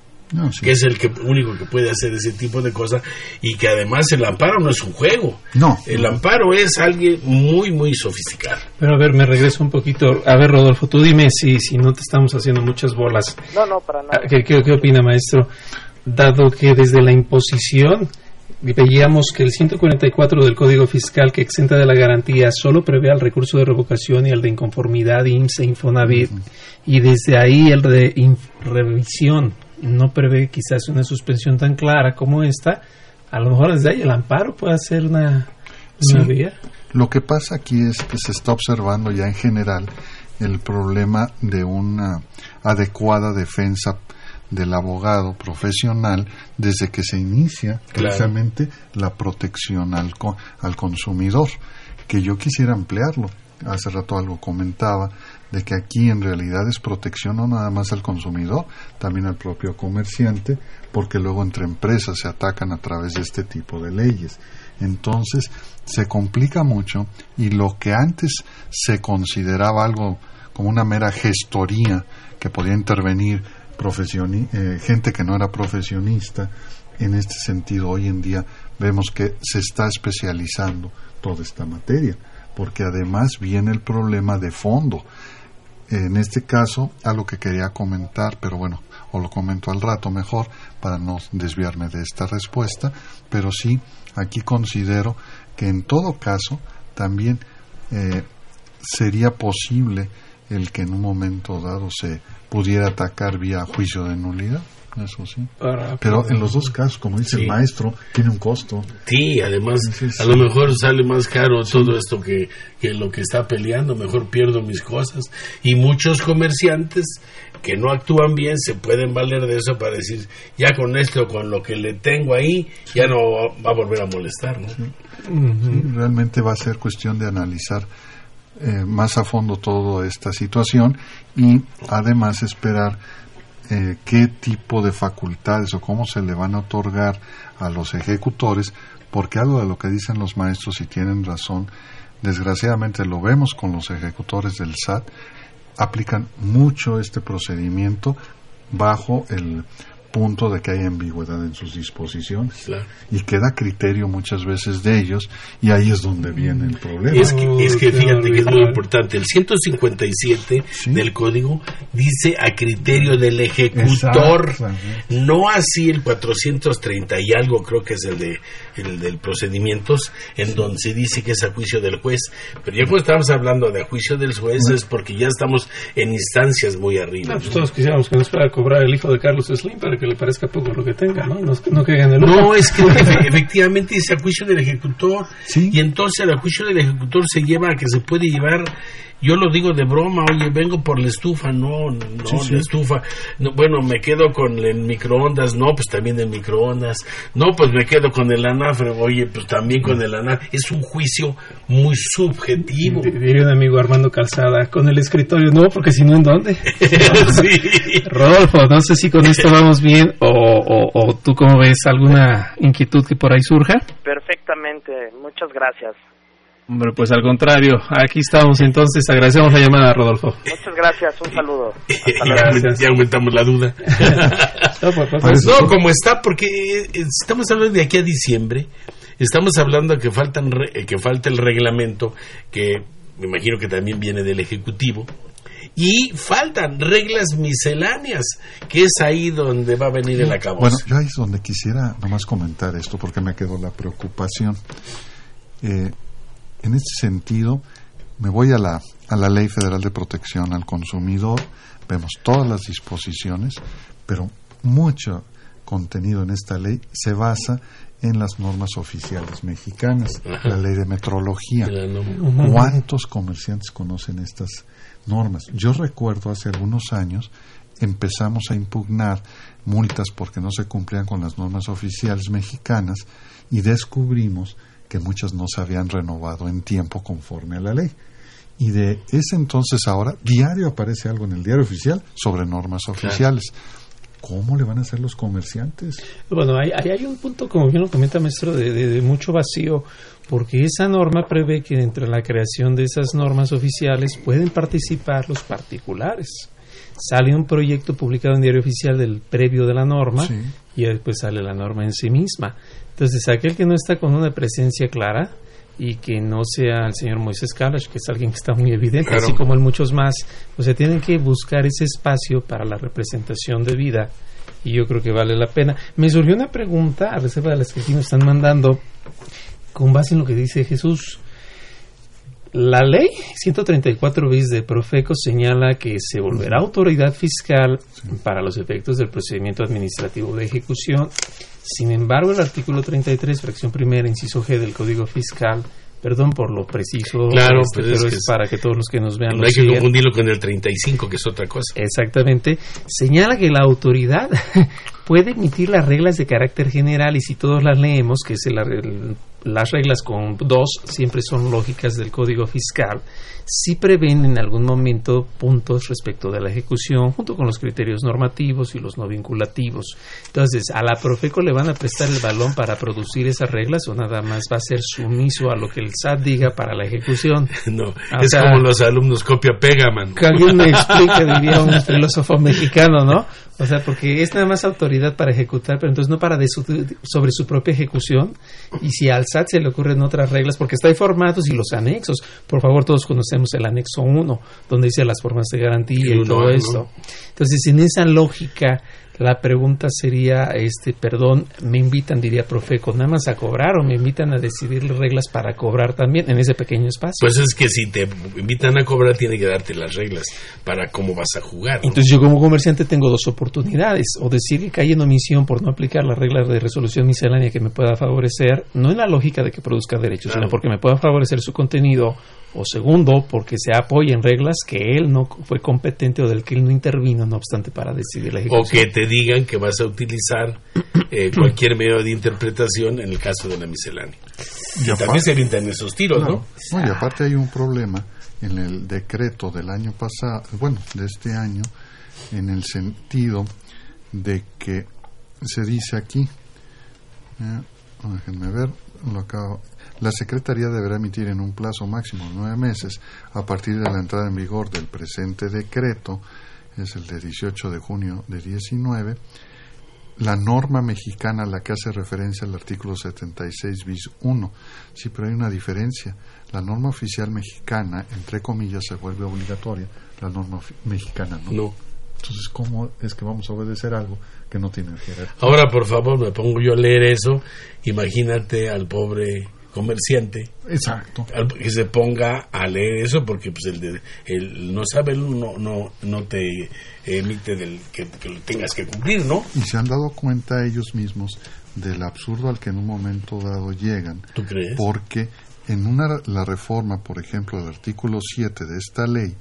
que es el que único que puede hacer ese tipo de cosas y que además el amparo no es un juego. No. El amparo es alguien muy muy sofisticado. Pero a ver, me regreso un poquito. A ver, Rodolfo, tú dime si si no te estamos haciendo muchas bolas. No, no, para nada. ¿Qué, qué, qué opina, maestro? Dado que desde la imposición veíamos que el 144 del Código Fiscal que exenta de la garantía solo prevé al recurso de revocación y al de inconformidad IMSS e Infonavit y desde ahí el de revisión. No prevé quizás una suspensión tan clara como esta, a lo mejor desde ahí el amparo puede ser una, vía. Lo que pasa aquí es que se está observando ya en general el problema de una adecuada defensa del abogado profesional desde que se inicia precisamente la protección al, al consumidor, que yo quisiera ampliarlo. Hace rato algo comentaba de que aquí en realidad es protección no nada más al consumidor, también al propio comerciante, porque luego entre empresas se atacan a través de este tipo de leyes. Entonces se complica mucho y lo que antes se consideraba algo como una mera gestoría que podía intervenir eh, gente que no era profesionista, en este sentido hoy en día vemos que se está especializando toda esta materia, porque además viene el problema de fondo. En este caso, algo que quería comentar, pero bueno, o lo comento al rato mejor para no desviarme de esta respuesta, pero sí, aquí considero que en todo caso también eh, sería posible el que en un momento dado se pudiera atacar vía juicio de nulidad. Eso sí. Pero en los dos casos, como dice el maestro, tiene un costo. Sí, además, a lo mejor sale más caro todo esto que, que lo que está peleando. Mejor pierdo mis cosas. Y muchos comerciantes que no actúan bien se pueden valer de eso para decir, ya con esto, con lo que le tengo ahí, ya no va a volver a molestar. ¿no? realmente va a ser cuestión de analizar eh, más a fondo toda esta situación y además esperar eh, qué tipo de facultades o cómo se le van a otorgar a los ejecutores, porque algo de lo que dicen los maestros y tienen razón, desgraciadamente lo vemos con los ejecutores del SAT, aplican mucho este procedimiento bajo el punto de que hay ambigüedad en sus disposiciones. Y queda criterio muchas veces de ellos y ahí es donde viene el problema. Es que, es que fíjate que es muy importante, el 157 del código dice a criterio del ejecutor, no así el 430 y algo creo que es el de el del procedimientos en donde se dice que es a juicio del juez, pero ya cuando estamos hablando de a juicio del juez es porque ya estamos en instancias muy arriba. Pues todos quisiéramos que nos fuera a cobrar el hijo de Carlos Slim para que le parezca poco lo que tenga, ¿no? No, no el No, es que [laughs] efectivamente dice a juicio del ejecutor. Y entonces el juicio del ejecutor se lleva a que se puede llevar yo lo digo de broma, oye, vengo por la estufa, no, no, la estufa, bueno, me quedo con el microondas, no, pues también el microondas, no, pues me quedo con el anafre, oye, pues también con el anafre, es un juicio muy subjetivo. Diría un amigo Armando Calzada, con el escritorio, no, porque si no, ¿en dónde? [laughs] [laughs] sí. Rodolfo, no sé si con esto vamos bien o, o, o tú cómo ves alguna inquietud que por ahí surja. Perfectamente, muchas gracias. Hombre, pues al contrario, aquí estamos entonces, agradecemos la llamada, Rodolfo. Muchas gracias, un saludo. ya, aumentamos la duda. [laughs] Pues, pues, pues, no, como está, porque eh, estamos hablando de aquí a diciembre, estamos hablando que, faltan eh, que falta el reglamento, que me imagino que también viene del Ejecutivo, y faltan reglas misceláneas, que es ahí donde va a venir el acabo. Bueno, yo ahí es donde quisiera nomás comentar esto, porque me quedó la preocupación. Eh, en este sentido, me voy a la, a la Ley Federal de Protección al Consumidor, vemos todas las disposiciones, pero mucho contenido en esta ley se basa en las normas oficiales mexicanas, la ley de metrología. ¿Cuántos comerciantes conocen estas normas? Yo recuerdo hace algunos años empezamos a impugnar multas porque no se cumplían con las normas oficiales mexicanas y descubrimos que muchas no se habían renovado en tiempo conforme a la ley. Y de ese entonces ahora, diario aparece algo en el diario oficial sobre normas oficiales. ¿Cómo le van a hacer los comerciantes? Bueno, ahí hay, un punto, como bien lo comenta maestro, de, de, mucho vacío, porque esa norma prevé que entre la creación de esas normas oficiales pueden participar los particulares. Sale un proyecto publicado en diario oficial del previo de la norma y después sale la norma en sí misma. Entonces, aquel que no está con una presencia clara y que no sea el señor Moisés Kalash, que es alguien que está muy evidente, así como en muchos más, o sea, tienen que buscar ese espacio para la representación de vida y yo creo que vale la pena. Me surgió una pregunta a reserva de las que aquí nos están mandando con base en lo que dice Jesús. La ley 134 bis de Profeco señala que se volverá autoridad fiscal para los efectos del procedimiento administrativo de ejecución. Sin embargo, el artículo 33, fracción primera, inciso G del Código Fiscal, Perdón por lo preciso, Claro, este, pues es pero es es- para que todos los que nos vean No lo hay que confundirlo con el 35, que es otra cosa. Exactamente. Señala que la autoridad [laughs] puede emitir las reglas de carácter general y si todos las leemos, que es el- el- las reglas con dos siempre son lógicas del Código Fiscal, sí prevén en algún momento puntos respecto de la ejecución junto con los criterios normativos y los no vinculativos. Entonces, ¿a la Profeco le van a prestar el balón para producir esas reglas o nada más va a ser sumiso a lo que el SAT diga para la ejecución? [laughs] No, O es sea, como los alumnos copia-pega, man. que alguien me explique, [laughs] diría un filósofo mexicano, ¿no? O sea, porque es nada más autoridad para ejecutar, pero entonces no para de su- sobre su propia ejecución. Y si al SAT se le ocurren otras reglas, porque está ahí formatos y los anexos. Por favor, todos conocemos el anexo 1, donde dice las formas de garantía y todo ¿no? esto. Entonces, en esa lógica, la pregunta sería, este, perdón, me invitan, diría Profeco, nada más a cobrar o me invitan a decidir las reglas para cobrar también en ese pequeño espacio. Pues es que si te invitan a cobrar, tiene que darte las reglas para cómo vas a jugar. ¿no? Entonces yo como comerciante tengo dos oportunidades, o decir que cae en omisión por no aplicar las reglas de resolución miscelánea que me pueda favorecer, no en la lógica de que produzca derechos, Claro. sino porque me pueda favorecer su contenido, o segundo, porque se apoya en reglas que él no fue competente o del que él no intervino, no obstante, para decidir la o ejecución. que te digan que vas a utilizar eh, [clears throat] cualquier medio de interpretación en el caso de la miscelánea. Y, aparte- también se evitan esos tiros, Claro. ¿no? No, y aparte hay un problema en el decreto del año pasado, bueno, de este año, en el sentido de que se dice aquí, eh, déjenme ver, lo acabo. La Secretaría deberá emitir en un plazo máximo de nueve meses a partir de la entrada en vigor del presente decreto, es el de 18 de junio de 19, la norma mexicana a la que hace referencia el artículo 76 bis 1. Sí, pero hay una diferencia. La norma oficial mexicana, entre comillas, se vuelve obligatoria, la norma mexicana no. No. Entonces, ¿cómo es que vamos a obedecer algo que no tiene jerarquía? Ahora, por favor, me pongo yo a leer eso. Imagínate al pobre comerciante. Exacto. al- que se ponga a leer eso porque pues el, de- el no sabe no no no te emite del que, que lo tengas que cumplir no Y se han dado cuenta ellos mismos del absurdo al que en un momento dado llegan. ¿Tú crees? Porque en una la reforma, por ejemplo, del artículo 7 de esta ley,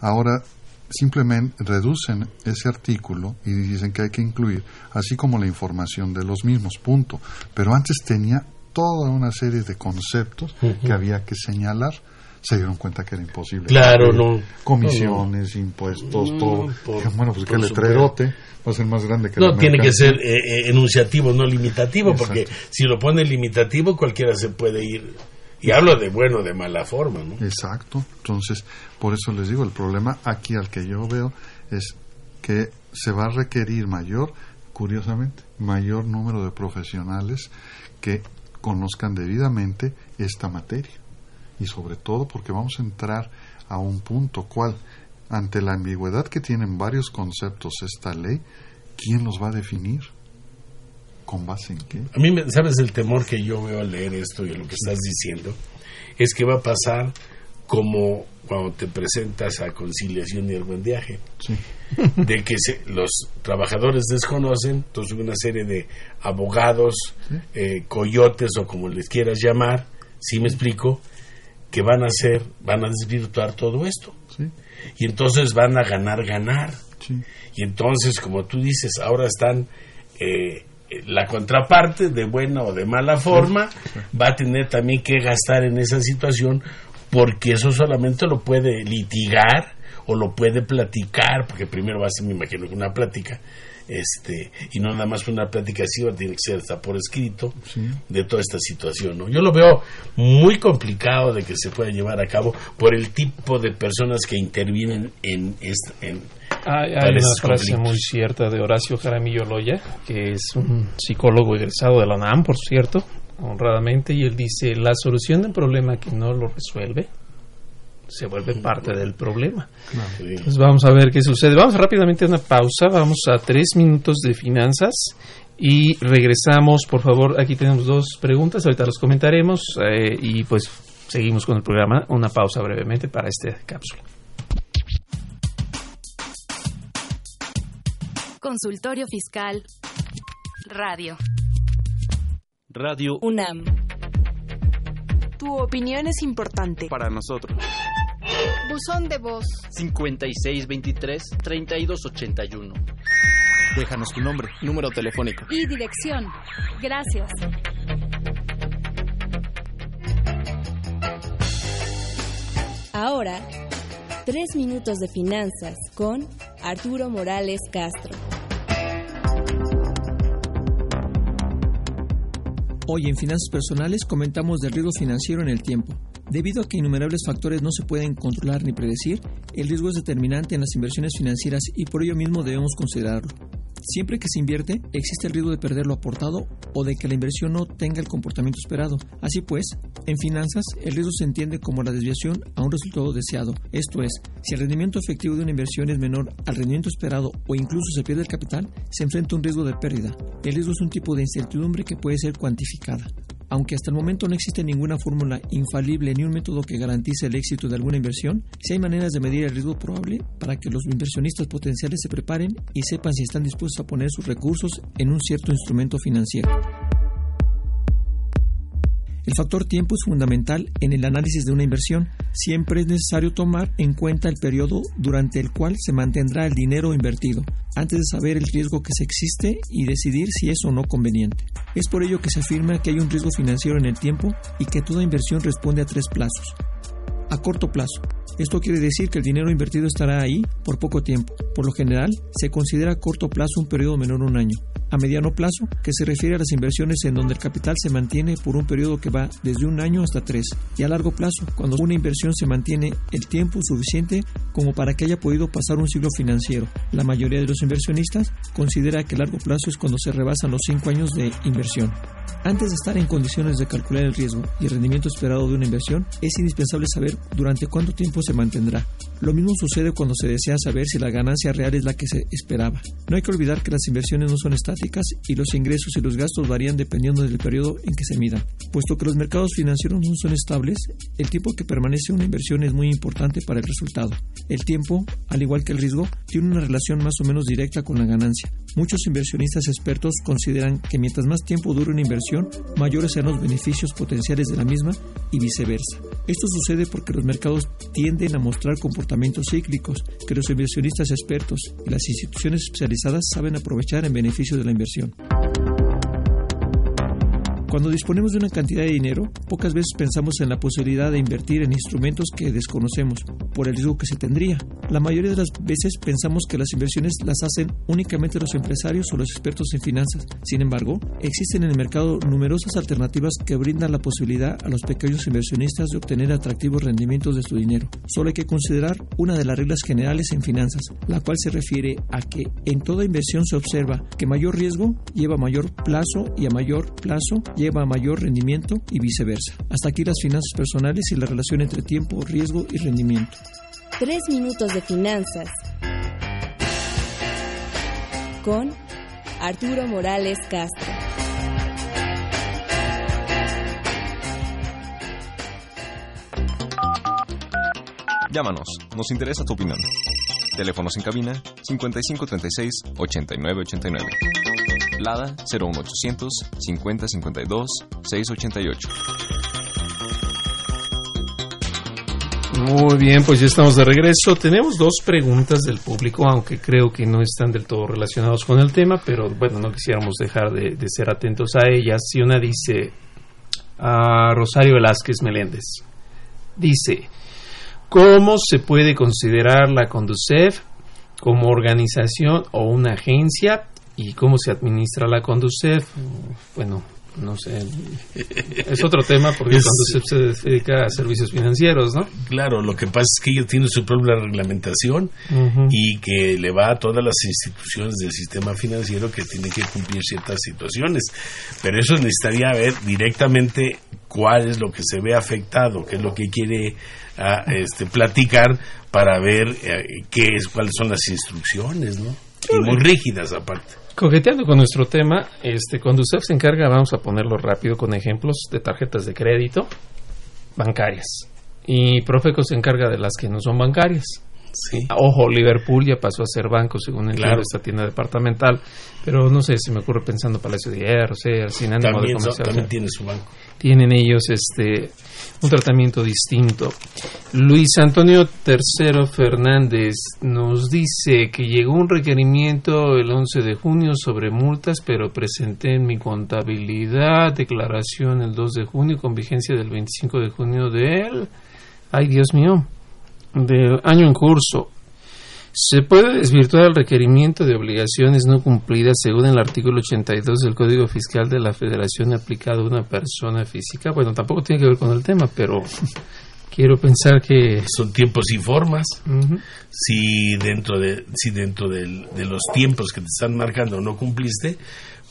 ahora simplemente reducen ese artículo y dicen que hay que incluir, así como la información de los mismos, punto. Pero antes tenía toda una serie de conceptos que había que señalar. Se dieron cuenta que era imposible. Claro, no. Comisiones, impuestos, todo. por- bueno, pues que el letrerote va a ser más grande que no tiene que ser eh, eh, enunciativo no limitativo Exacto. porque si lo pone limitativo cualquiera se puede ir y hablo de bueno de mala forma no Exacto. Entonces, por eso les digo, el problema aquí al que yo veo es que se va a requerir mayor, curiosamente, mayor número de profesionales que conozcan debidamente esta materia. Y sobre todo porque vamos a entrar a un punto cual, ante la ambigüedad que tienen varios conceptos esta ley, ¿quién los va a definir? ¿Con base en qué? a mí me- sabes el temor que yo veo al leer esto y lo que estás diciendo es que va a pasar como cuando te presentas a conciliación y el buen viaje Sí. [laughs] de que se- los trabajadores desconocen, entonces una serie de abogados, eh, coyotes o como les quieras llamar, si me explico, que van a hacer, van a desvirtuar todo esto. Y entonces van a ganar, ganar. Y entonces, como tú dices, ahora están eh, la contraparte, de buena o de mala forma, va a tener también que gastar en esa situación porque eso solamente lo puede litigar o lo puede platicar, porque primero va a ser, me imagino, una plática, este, y no nada más una plática así, tener que ser hasta por escrito Sí. de toda esta situación. ¿no? Yo lo veo muy complicado de que se pueda llevar a cabo por el tipo de personas que intervienen en, esta, en Hay, una frase conflictos. muy cierta de Horacio Jaramillo Loya, que es un psicólogo egresado de la UNAM, por cierto, honradamente, y él dice, la solución de un problema que no lo resuelve se vuelve parte del problema. Entonces vamos a ver qué sucede. Vamos rápidamente a una pausa, vamos a tres minutos de finanzas y regresamos, por favor, aquí tenemos dos preguntas, ahorita los comentaremos eh, y pues seguimos con el programa, una pausa brevemente para esta cápsula. Consultorio Fiscal Radio. Radio UNAM. Tu opinión es importante. Para nosotros. Buzón de voz. 5623-3281. Déjanos tu nombre, número telefónico. Y dirección. Gracias. Ahora, tres minutos de finanzas con Arturo Morales Castro. Hoy en Finanzas Personales comentamos del riesgo financiero en el tiempo. Debido a que innumerables factores no se pueden controlar ni predecir, el riesgo es determinante en las inversiones financieras y por ello mismo debemos considerarlo. Siempre que se invierte, existe el riesgo de perder lo aportado o de que la inversión no tenga el comportamiento esperado. Así pues, en finanzas, el riesgo se entiende como la desviación a un resultado deseado. Esto es, si el rendimiento efectivo de una inversión es menor al rendimiento esperado o incluso se pierde el capital, se enfrenta a un riesgo de pérdida. El riesgo es un tipo de incertidumbre que puede ser cuantificada. Aunque hasta el momento no existe ninguna fórmula infalible ni un método que garantice el éxito de alguna inversión, sí hay maneras de medir el riesgo probable para que los inversionistas potenciales se preparen y sepan si están dispuestos a poner sus recursos en un cierto instrumento financiero. El factor tiempo es fundamental en el análisis de una inversión. Siempre es necesario tomar en cuenta el periodo durante el cual se mantendrá el dinero invertido, antes de saber el riesgo que se existe y decidir si es o no conveniente. Es por ello que se afirma que hay un riesgo financiero en el tiempo y que toda inversión responde a tres plazos. A corto plazo. Esto quiere decir que el dinero invertido estará ahí por poco tiempo. Por lo general, se considera a corto plazo un periodo menor a un año. A mediano plazo, que se refiere a las inversiones en donde el capital se mantiene por un periodo que va desde un año hasta tres. Y a largo plazo, cuando una inversión se mantiene el tiempo suficiente como para que haya podido pasar un siglo financiero. La mayoría de los inversionistas considera que largo plazo es cuando se rebasan los cinco años de inversión. Antes de estar en condiciones de calcular el riesgo y el rendimiento esperado de una inversión, es indispensable saber durante cuánto tiempo se mantendrá. Lo mismo sucede cuando se desea saber si la ganancia real es la que se esperaba. No hay que olvidar que las inversiones no son estáticas y los ingresos y los gastos varían dependiendo del periodo en que se midan. Puesto que los mercados financieros no son estables, el tiempo que permanece una inversión es muy importante para el resultado. El tiempo, al igual que el riesgo, tiene una relación más o menos directa con la ganancia. Muchos inversionistas expertos consideran que mientras más tiempo dure una inversión, mayores serán los beneficios potenciales de la misma y viceversa. Esto sucede porque los mercados tienden a mostrar comportamientos cíclicos que los inversionistas expertos y las instituciones especializadas saben aprovechar en beneficio de la inversión. Cuando disponemos de una cantidad de dinero, pocas veces pensamos en la posibilidad de invertir en instrumentos que desconocemos por el riesgo que se tendría. La mayoría de las veces pensamos que las inversiones las hacen únicamente los empresarios o los expertos en finanzas. Sin embargo, existen en el mercado numerosas alternativas que brindan la posibilidad a los pequeños inversionistas de obtener atractivos rendimientos de su dinero. Solo hay que considerar una de las reglas generales en finanzas, la cual se refiere a que en toda inversión se observa que mayor riesgo lleva mayor plazo y a mayor plazo lleva a mayor rendimiento y viceversa. Hasta aquí las finanzas personales y la relación entre tiempo, riesgo y rendimiento. Tres minutos de finanzas con Arturo Morales Castro. Llámanos, nos interesa tu opinión. Teléfonos en cabina 5536 8989. Lada 01800 5052 688. Muy bien, pues ya estamos de regreso. Tenemos dos preguntas del público, aunque creo que no están del todo relacionados con el tema, pero bueno, no quisiéramos dejar de, ser atentos a ellas. Y una dice a Rosario Velázquez Meléndez. Dice, ¿cómo se puede considerar la Conducef como organización o una agencia y cómo se administra la Conducef? Bueno, no sé, es otro tema porque Es- Conducef se dedica a servicios financieros, ¿no? Claro, lo que pasa es que ella tiene su propia reglamentación y que le va a todas las instituciones del sistema financiero que tienen que cumplir ciertas situaciones. Pero eso necesitaría ver directamente cuál es lo que se ve afectado, qué es lo que quiere ah, este, platicar para ver eh, qué es, cuáles son las instrucciones, ¿no? Y muy rígidas aparte. Coqueteando con nuestro tema, este, Conducef se encarga, vamos a ponerlo rápido con ejemplos de tarjetas de crédito bancarias. Y Profeco se encarga de las que no son bancarias. Ojo, Liverpool ya pasó a ser banco, según el Claro. esta tienda departamental, pero no sé, se me ocurre pensando Palacio de Hierro, Sears, sin ánimo También, de son- comercial. también tiene su banco. Tienen ellos este un tratamiento distinto. Luis Antonio III Fernández nos dice que llegó un requerimiento el 11 de junio sobre multas, pero presenté en mi contabilidad declaración el 2 de junio con vigencia del 25 de junio del... Ay, Dios mío, del año en curso. Se puede desvirtuar el requerimiento de obligaciones no cumplidas según el artículo 82 del Código Fiscal de la Federación aplicado a una persona física. Bueno, tampoco tiene que ver con el tema, pero [laughs] quiero pensar que son tiempos y formas. Si dentro de si dentro del- de los tiempos que te están marcando no cumpliste,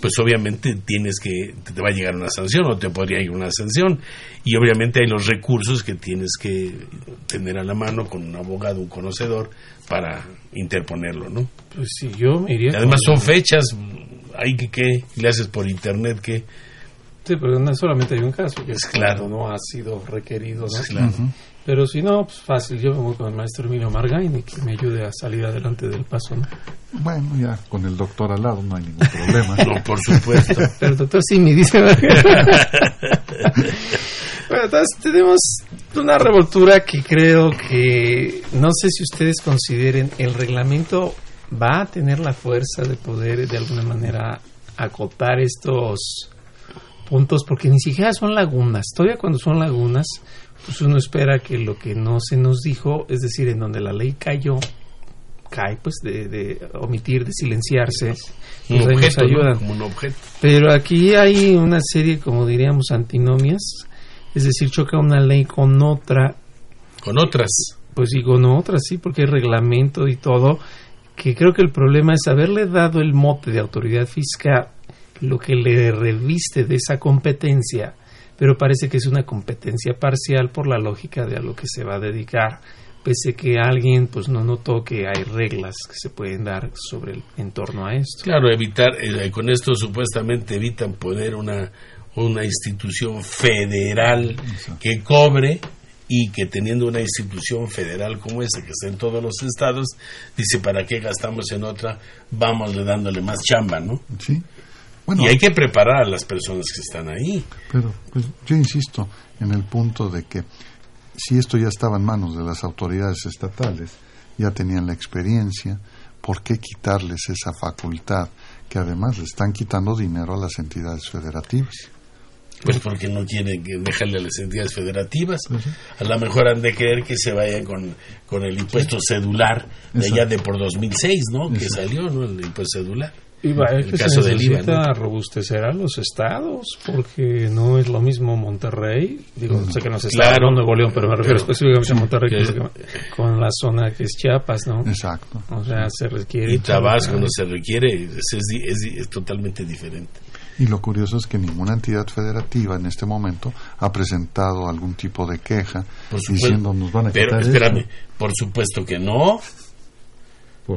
pues obviamente tienes que te, va a llegar una sanción o te podría ir una sanción y obviamente hay los recursos que tienes que tener a la mano con un abogado, un conocedor para interponerlo, ¿no? Pues sí, yo me iría. Y además con- son fechas, hay que qué le haces por internet que Sí, pero no solamente hay un caso, que es Claro. cuando no ha sido requerido, ¿no? Claro. Pero si no, pues fácil, yo me voy con el maestro Emilio Margaini que me ayude a salir adelante del paso, ¿no? Bueno, ya con el doctor al lado no hay ningún problema. [laughs] No, por supuesto. Pero el doctor sí me dice. [laughs] bueno, entonces tenemos una revoltura que creo que no sé si ustedes consideren el reglamento va a tener la fuerza de poder de alguna manera acotar estos puntos porque ni siquiera son lagunas. Todavía cuando son lagunas, pues uno espera que lo que no se nos dijo, es decir, en donde la ley cayó, cae pues de, de omitir, de silenciarse, pues nos ayudan. como un objeto. Pero aquí hay una serie, como diríamos, antinomias, es decir, choca una ley con otra, Con otras. pues y con otra, sí, porque hay reglamento y todo, que creo que el problema es haberle dado el mote de autoridad fiscal, lo que le reviste de esa competencia, pero parece que es una competencia parcial por la lógica de a lo que se va a dedicar, pese que alguien pues no notó que hay reglas que se pueden dar sobre el en torno a esto. Claro, evitar, eh, con esto supuestamente evitan poner una, una institución federal que cobre y que teniendo una institución federal como esa que está en todos los estados, dice, ¿para qué gastamos en otra? Vamos dándole más chamba, ¿no? Sí. Bueno, y hay que preparar a las personas que están ahí. Pero pues, yo insisto en el punto de que si esto ya estaba en manos de las autoridades estatales, ya tenían la experiencia, ¿por qué quitarles esa facultad que además le están quitando dinero a las entidades federativas? Pues porque no quieren que dejarle a las entidades federativas. A lo mejor han de querer que se vayan con, con el impuesto cedular de allá de por 2006, ¿no? Que Exacto. salió, ¿no? El impuesto cedular. Y va, es el que caso se del IVA, necesita ¿no? robustecer a los estados, porque no es lo mismo Monterrey, digo, sé que está Claro. Nuevo León, pero me refiero Pero- específicamente a Monterrey, que- con la zona que es Chiapas, ¿no? Exacto. O sea, se requiere... Y Tabasco no se requiere, es, es, es es totalmente diferente. Y lo curioso es que ninguna entidad federativa en este momento ha presentado algún tipo de queja Por supuesto. diciendo nos van a Pero quitar espérame, esto". por supuesto que no.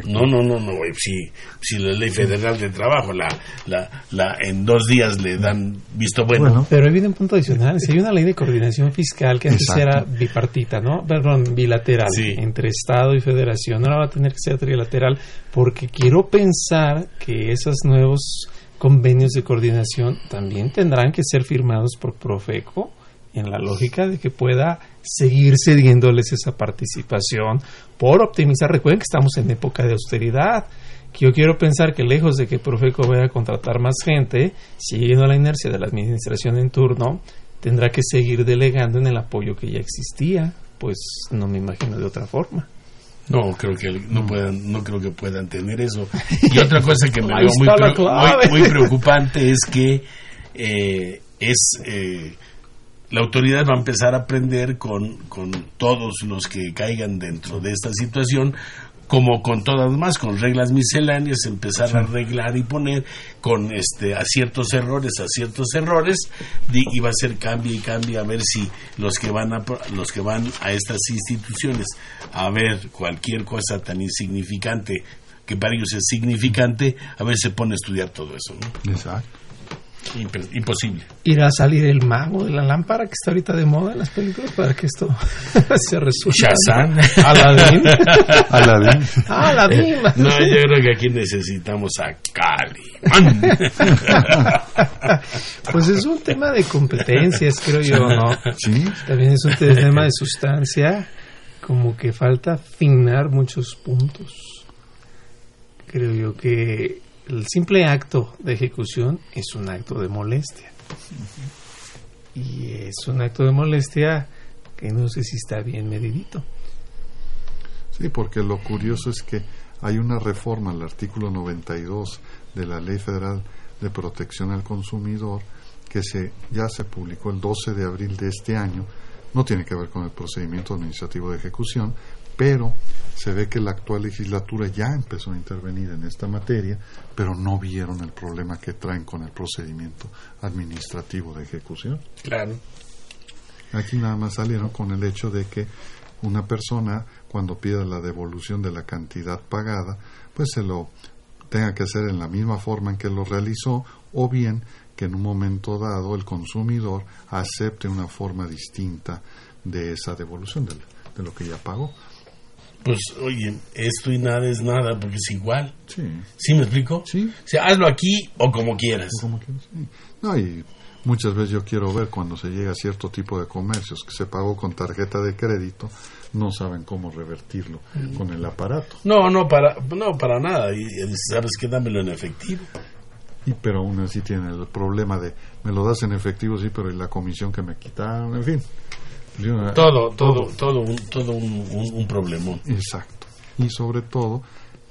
No, no, no, no, güey, si, si la ley federal de trabajo la, la, la en dos días le dan visto bueno, Pero ahí viene un punto adicional. Si hay una ley de coordinación fiscal que antes Exacto. era bipartita, ¿no? Perdón, bilateral, Sí. entre Estado y Federación, ahora va a tener que ser trilateral porque quiero pensar que esos nuevos convenios de coordinación también tendrán que ser firmados por Profeco en la lógica de que pueda seguir cediéndoles esa participación por optimizar. Recuerden que estamos en época de austeridad. Que yo quiero pensar que lejos de que Profeco vaya a contratar más gente, siguiendo la inercia de la administración en turno, tendrá que seguir delegando en el apoyo que ya existía. Pues no me imagino de otra forma. No, creo que no puedan, no creo que puedan tener eso. Y otra [laughs] cosa que me veo muy, muy- muy preocupante es que eh, es eh, la autoridad va a empezar a aprender con, con todos los que caigan dentro de esta situación como con todas más, con reglas misceláneas, empezar a arreglar y poner con este a ciertos errores, a ciertos errores, y va a ser cambia y cambia a ver si los que van a los que van a estas instituciones a ver cualquier cosa tan insignificante que para ellos es significante, a ver se pone a estudiar todo eso, ¿no? Exacto. Imposible. ¿Irá a salir el mago de la lámpara que está ahorita de moda en las películas para que esto [laughs] se resuelva? Shazam. Aladín. Aladín. Aladín. No, yo creo que aquí necesitamos a Cali. [laughs] pues es un tema de competencias, creo yo, ¿no? Sí. También es un tema de sustancia, como que falta afinar muchos puntos. Creo yo que el simple acto de ejecución es un acto de molestia. Y es un acto de molestia que no sé si está bien medidito. Sí, porque lo curioso es que hay una reforma al artículo 92 de la Ley Federal de Protección al Consumidor que se, ya se publicó el 12 de abril de este año. No tiene que ver con el procedimiento administrativo de ejecución, pero se ve que la actual legislatura ya empezó a intervenir en esta materia, pero no vieron el problema que traen con el procedimiento administrativo de ejecución. Claro. Aquí nada más salieron con el hecho de que una persona, cuando pida la devolución de la cantidad pagada, pues se lo tenga que hacer en la misma forma en que lo realizó, o bien que en un momento dado el consumidor acepte una forma distinta de esa devolución de, de lo que ya pagó pues oye, esto y nada es nada porque es igual. Sí. ¿Sí me explico? Sí. O sea, hazlo aquí o como quieras. O como quieras, sí. No, y muchas veces yo quiero ver cuando se llega a cierto tipo de comercios que se pagó con tarjeta de crédito, no saben cómo revertirlo mm. con el aparato. No, no para, no para nada. Y sabes que dámelo en efectivo. Y pero aún así tiene el problema de me lo das en efectivo sí, pero y la comisión que me quitaron, en fin. Todo, todo, todo, un, todo un, un, problemón. Exacto. Y sobre todo,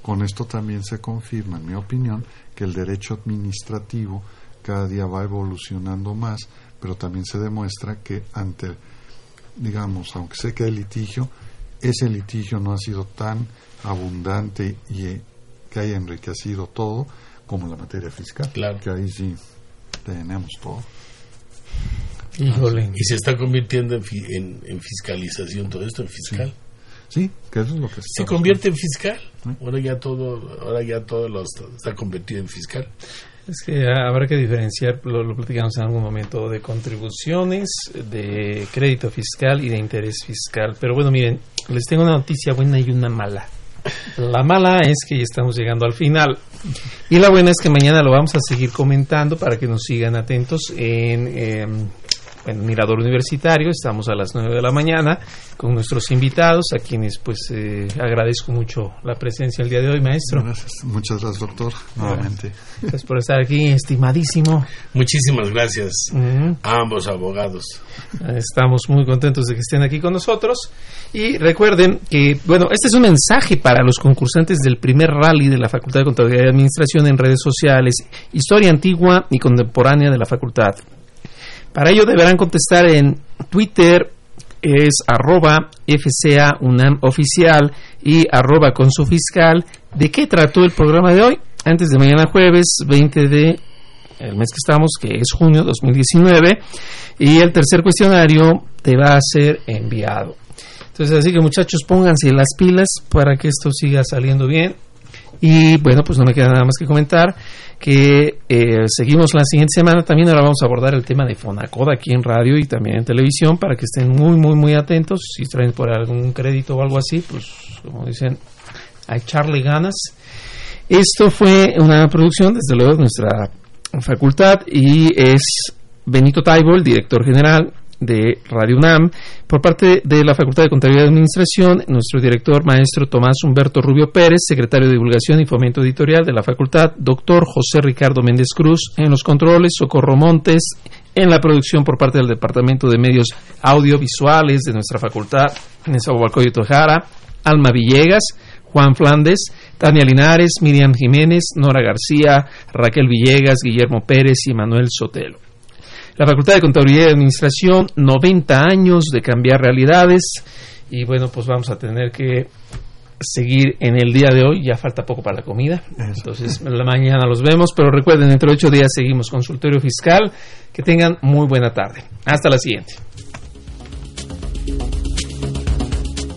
con esto también se confirma, en mi opinión, que el derecho administrativo cada día va evolucionando más, pero también se demuestra que ante, digamos, aunque sé que hay litigio, ese litigio no ha sido tan abundante y eh, que haya enriquecido todo como la materia fiscal. Claro. Que ahí sí tenemos todo. Y se está convirtiendo en, en, fiscalización todo esto, en fiscal. Sí, que eso es lo que se convierte en fiscal. Ahora ya todo, ahora ya todo lo está, convertido en fiscal. Es que habrá que diferenciar, lo, lo, platicamos en algún momento, de contribuciones, de crédito fiscal y de interés fiscal. Pero bueno, miren, les tengo una noticia buena y una mala. La mala es que ya estamos llegando al final. Y la buena es que mañana lo vamos a seguir comentando para que nos sigan atentos en em, en Mirador Universitario. Estamos a las 9 de la mañana con nuestros invitados, a quienes pues eh, agradezco mucho la presencia el día de hoy, maestro. Muchas gracias, doctor, nuevamente. Gracias por estar aquí, estimadísimo. Muchísimas gracias a ambos abogados. Estamos muy contentos de que estén aquí con nosotros. Y recuerden que, bueno, este es un mensaje para los concursantes del primer rally de la Facultad de Contabilidad y Administración en redes sociales, historia antigua y contemporánea de la facultad. Para ello deberán contestar en Twitter, es arroba FCA oficial y arroba con su fiscal. ¿De qué trató el programa de hoy? Antes de mañana jueves 20 de el mes que estamos, que es junio 2019, y el tercer cuestionario te va a ser enviado. Entonces, así que muchachos, pónganse las pilas para que esto siga saliendo bien. Y bueno, pues no me queda nada más que comentar que eh, seguimos la siguiente semana. También ahora vamos a abordar el tema de Fonacoda aquí en radio y también en televisión para que estén muy, muy, muy atentos. Si traen por algún crédito o algo así, pues como dicen, a echarle ganas. Esto fue una producción, desde luego, de nuestra facultad y es Benito Taibo, el director general, de Radio UNAM, por parte de la Facultad de Contabilidad y Administración, nuestro director maestro Tomás Humberto Rubio Pérez, secretario de Divulgación y Fomento Editorial de la Facultad, doctor José Ricardo Méndez Cruz, en los controles, Socorro Montes, en la producción por parte del Departamento de Medios Audiovisuales de nuestra facultad, en y Tojara, Alma Villegas, Juan Flandes, Tania Linares, Miriam Jiménez, Nora García, Raquel Villegas, Guillermo Pérez y Manuel Sotelo. La Facultad de Contaduría y Administración, 90 años de cambiar realidades. Y bueno, pues vamos a tener que seguir en el día de hoy. Ya falta poco para la comida. Entonces, la mañana los vemos. Pero recuerden, dentro de ocho días seguimos consultorio fiscal. Que tengan muy buena tarde. Hasta la siguiente.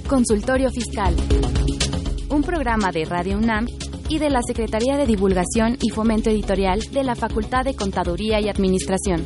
Consultorio Fiscal. Un programa de Radio UNAM y de la Secretaría de Divulgación y Fomento Editorial de la Facultad de Contaduría y Administración.